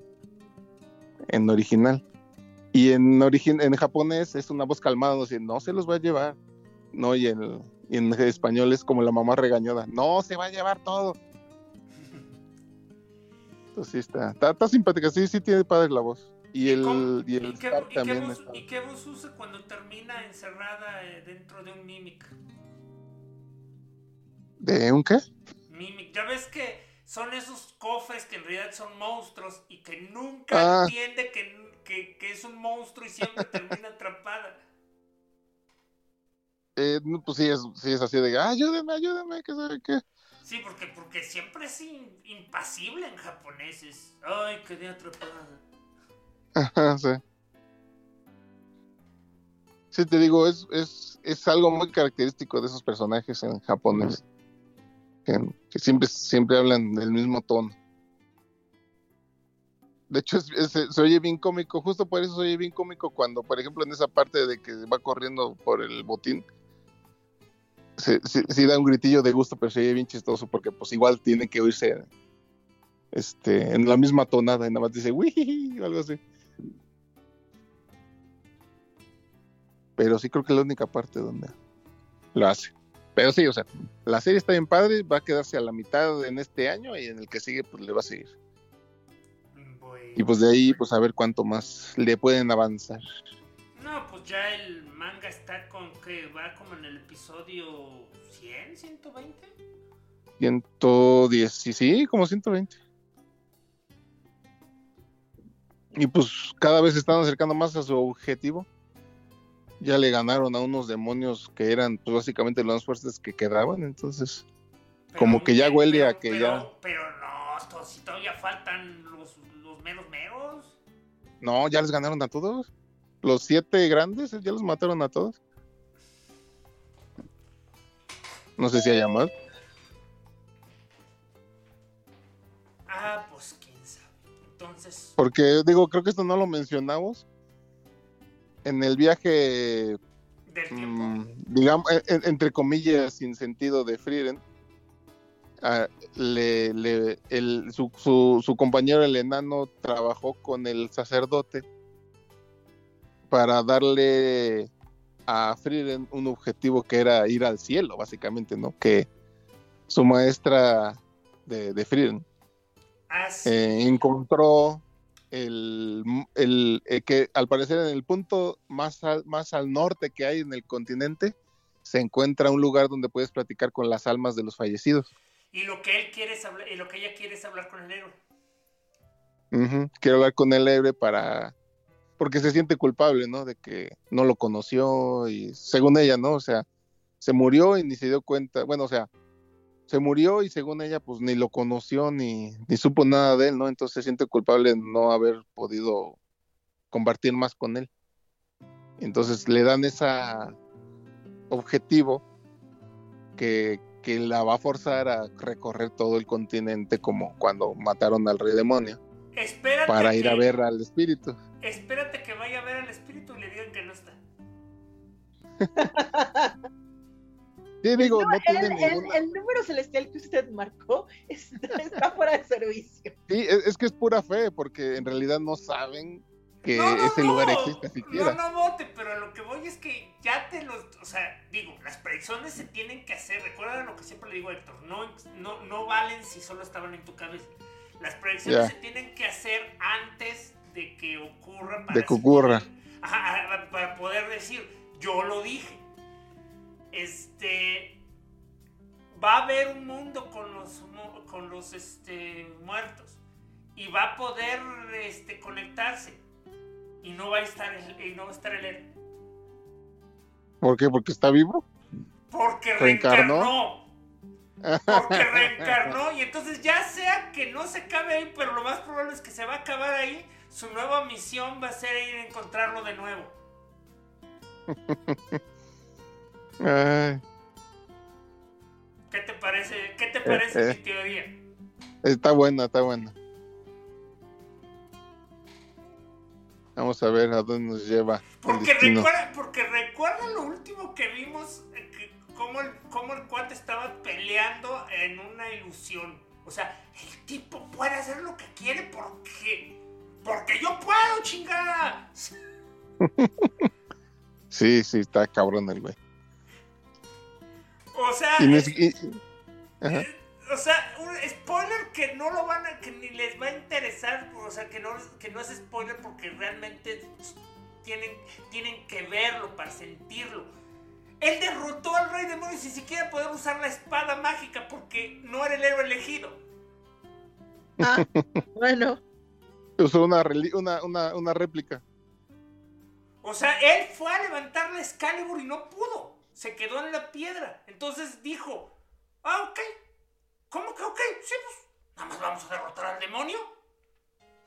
en original y en origin, en japonés es una voz calmada, no dice, no se los va a llevar. No, y en, y en español es como la mamá regañada, no se va a llevar todo. Entonces sí está, está, está simpática, sí, sí tiene padre la voz. Y el, cómo- y el y qué, Stark y qué también voz, está. y qué voz usa cuando termina encerrada eh, dentro de un Mimic? ¿De un qué? Mimic. Ya ves que son esos cofres que en realidad son monstruos y que nunca Ah. entiende que, que, que es un monstruo y siempre termina atrapada. Eh, pues sí es, sí es así de, "Ah, ayúdame, ayúdame, que sabe qué. Sí, porque, porque siempre es in- impasible en japonés. Es, Ay, quedé atrapada. Ajá, sí. Sí, te digo, es, es, es algo muy característico de esos personajes en japonés. Que, siempre, siempre hablan del mismo tono. De hecho, es- se oye bien cómico, justo por eso se oye bien cómico cuando, por ejemplo, en esa parte de que va corriendo por el botín, se- da un gritillo de gusto, pero se oye bien chistoso porque pues igual tiene que oírse este, en la misma tonada y nada más dice "Wii", o algo así. Pero sí creo que es la única parte donde lo hace. Pero sí, o sea, la serie está bien padre, va a quedarse a la mitad en este año y en el que sigue pues le va a seguir. Y pues de ahí pues a ver cuánto más le pueden avanzar. No, pues ya el manga está con que va como en el episodio 100, 120. 110, sí, sí, como 120. Y pues cada vez se están acercando más a su objetivo. Ya le ganaron a unos demonios que eran pues básicamente los más fuertes que quedaban, entonces Pero- Como que ya huele pero- a que pero- ya- Pero no, si todavía faltan los, los meros meros. no, ya les ganaron a todos. Los siete grandes ya los mataron a todos. No sé si haya más. Ah, pues quién sabe. Entonces, Porque digo, creo que esto no lo mencionamos. En el viaje mm, digamos, en- en- entre comillas, sin sentido de Frieren, ah, le, le- el- su, su- su compañero el enano trabajó con el sacerdote para darle a Frieren un objetivo que era ir al cielo, básicamente, ¿no? Que su maestra de, de Frieren Ah, sí. eh, encontró el, el- eh, que al parecer en el punto más al, más al norte que hay en el continente se encuentra un lugar donde puedes platicar con las almas de los fallecidos. Y lo que él quiere es hablar, y lo que ella quiere es hablar con el héroe. Ujú, Quiero hablar con el héroe para porque se siente culpable, ¿no? De que no lo conoció y según ella, ¿no? O sea, se murió y ni se dio cuenta, bueno, o sea, se murió y según ella, pues ni lo conoció ni, ni supo nada de él, ¿no? Entonces se siente culpable de no haber podido compartir más con él. Entonces le dan ese objetivo que, que la va a forzar a recorrer todo el continente como cuando mataron al rey demonio Espérate para ir que- a ver al espíritu. Espérate que vaya a ver al espíritu y le digan que no está. Sí, digo, no El, tiene el- ninguna. el número celestial que usted marcó está, está fuera de servicio. Sí, es, es que es pura fe, porque en realidad no saben que No, no, ese no. lugar existe siquiera. No, no vote, pero a lo que voy es que ya te los. O sea, digo, las predicciones se tienen que hacer. Recuerda lo que siempre le digo a Héctor: no, no, no valen si solo estaban en tu cabeza. Las predicciones se tienen que hacer antes de que ocurra. De que ocurra. Ajá, para poder decir, yo lo dije. Este. Va a haber un mundo con los, con los este, muertos. Y va a poder este, conectarse y no va a estar el, y no va a estar el héroe. ¿Por qué? ¿Porque está vivo? Porque ¿Reencarnó? reencarnó. Porque reencarnó y entonces ya sea que no se acabe ahí, pero lo más probable es que se va a acabar ahí, su nueva misión va a ser ir a encontrarlo de nuevo. Ay, ¿Qué te parece? ¿Qué te parece eh. mi teoría? está buena, está buena. Vamos a ver a dónde nos lleva recuerda, porque recuerda lo último que vimos, eh, que cómo, el, cómo el cuate estaba peleando en una ilusión. O sea, el tipo puede hacer lo que quiere porque... Porque yo puedo, chingada. Sí, sí, está cabrón el güey. O sea, Y es- y- Ajá. o sea, un spoiler que no lo van a, que ni les va a interesar, o sea, que no, que no es spoiler porque realmente tienen, tienen que verlo para sentirlo. Él derrotó al rey demonio sin siquiera poder usar la espada mágica porque no era el héroe elegido. Ah, bueno. Usó una, una, una, una réplica. O sea, él fue a levantar la Excalibur y no pudo se quedó en la piedra. Entonces dijo, ah, ok. ¿Cómo que ok? Sí, pues nada más vamos a derrotar al demonio.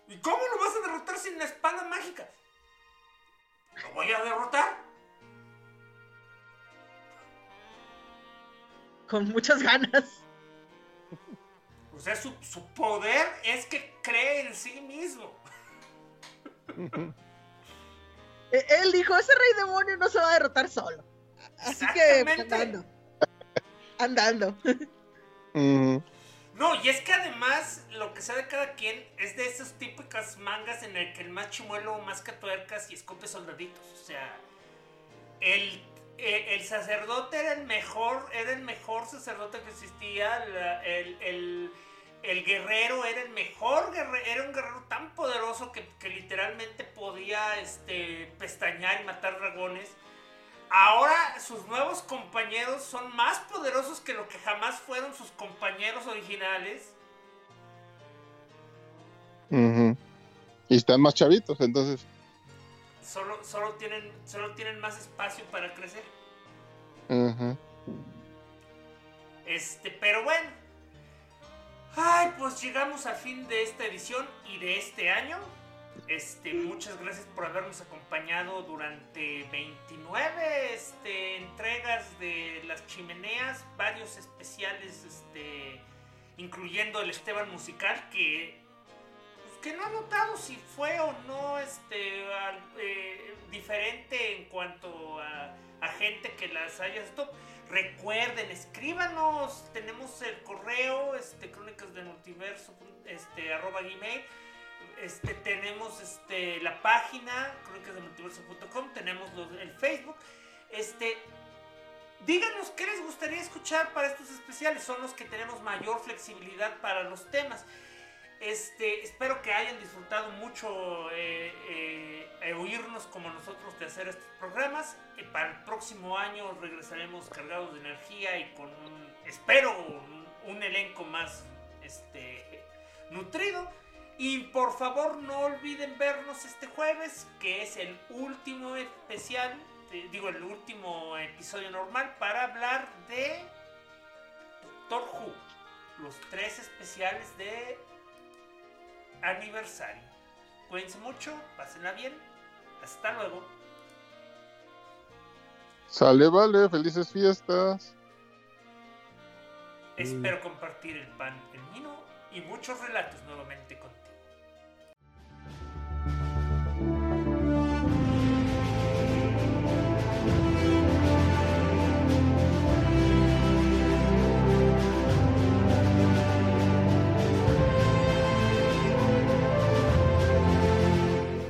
¿Y cómo lo vas a derrotar sin la espada mágica? Lo voy a derrotar. Con muchas ganas. O sea, su, su poder es que cree en sí mismo. E-, él dijo, ese rey demonio no se va a derrotar solo. Así que pues, andando. Andando. No, y es que además lo que sabe cada quien es de esas típicas mangas en el que el más chimuelo masca tuercas y escupe soldaditos. O sea, el, eh, el sacerdote era el mejor, era el mejor sacerdote que existía. la- el, el- el guerrero era el mejor guerrero, era un guerrero tan poderoso que, que literalmente podía este, pestañear y matar dragones. Ahora sus nuevos compañeros son más poderosos que lo que jamás fueron sus compañeros originales. Ujú. Y están más chavitos, entonces. Solo, solo, tienen, solo tienen más espacio para crecer. ujú. Este, pero bueno. Ay, pues llegamos al fin de esta edición y de este año. Este, muchas gracias por habernos acompañado durante 29 este, entregas de las chimeneas, varios especiales, este, incluyendo el Esteban musical que, pues, que no he notado si fue o no este, eh, diferente en cuanto a, gente que las haya visto. Recuerden, escríbanos, tenemos el correo, crónicas del multiverso, arroba gmail. Este, tenemos este, la página crónicasdelmultiverso.com, tenemos los- el Facebook. Este, díganos qué les gustaría escuchar para estos especiales, son los que tenemos mayor flexibilidad para los temas. Este, espero que hayan disfrutado mucho eh, eh, eh, oírnos como nosotros de hacer estos programas. Para el próximo año regresaremos cargados de energía y con un, espero, un, un elenco más este, nutrido. Y por favor no olviden vernos este jueves, que es el último especial, eh, digo el último episodio normal para hablar de Doctor Who. Los tres especiales de aniversario. Cuídense mucho, pásenla bien. Hasta luego. Sale, vale, felices fiestas. Espero compartir el pan, el vino y muchos relatos nuevamente contigo.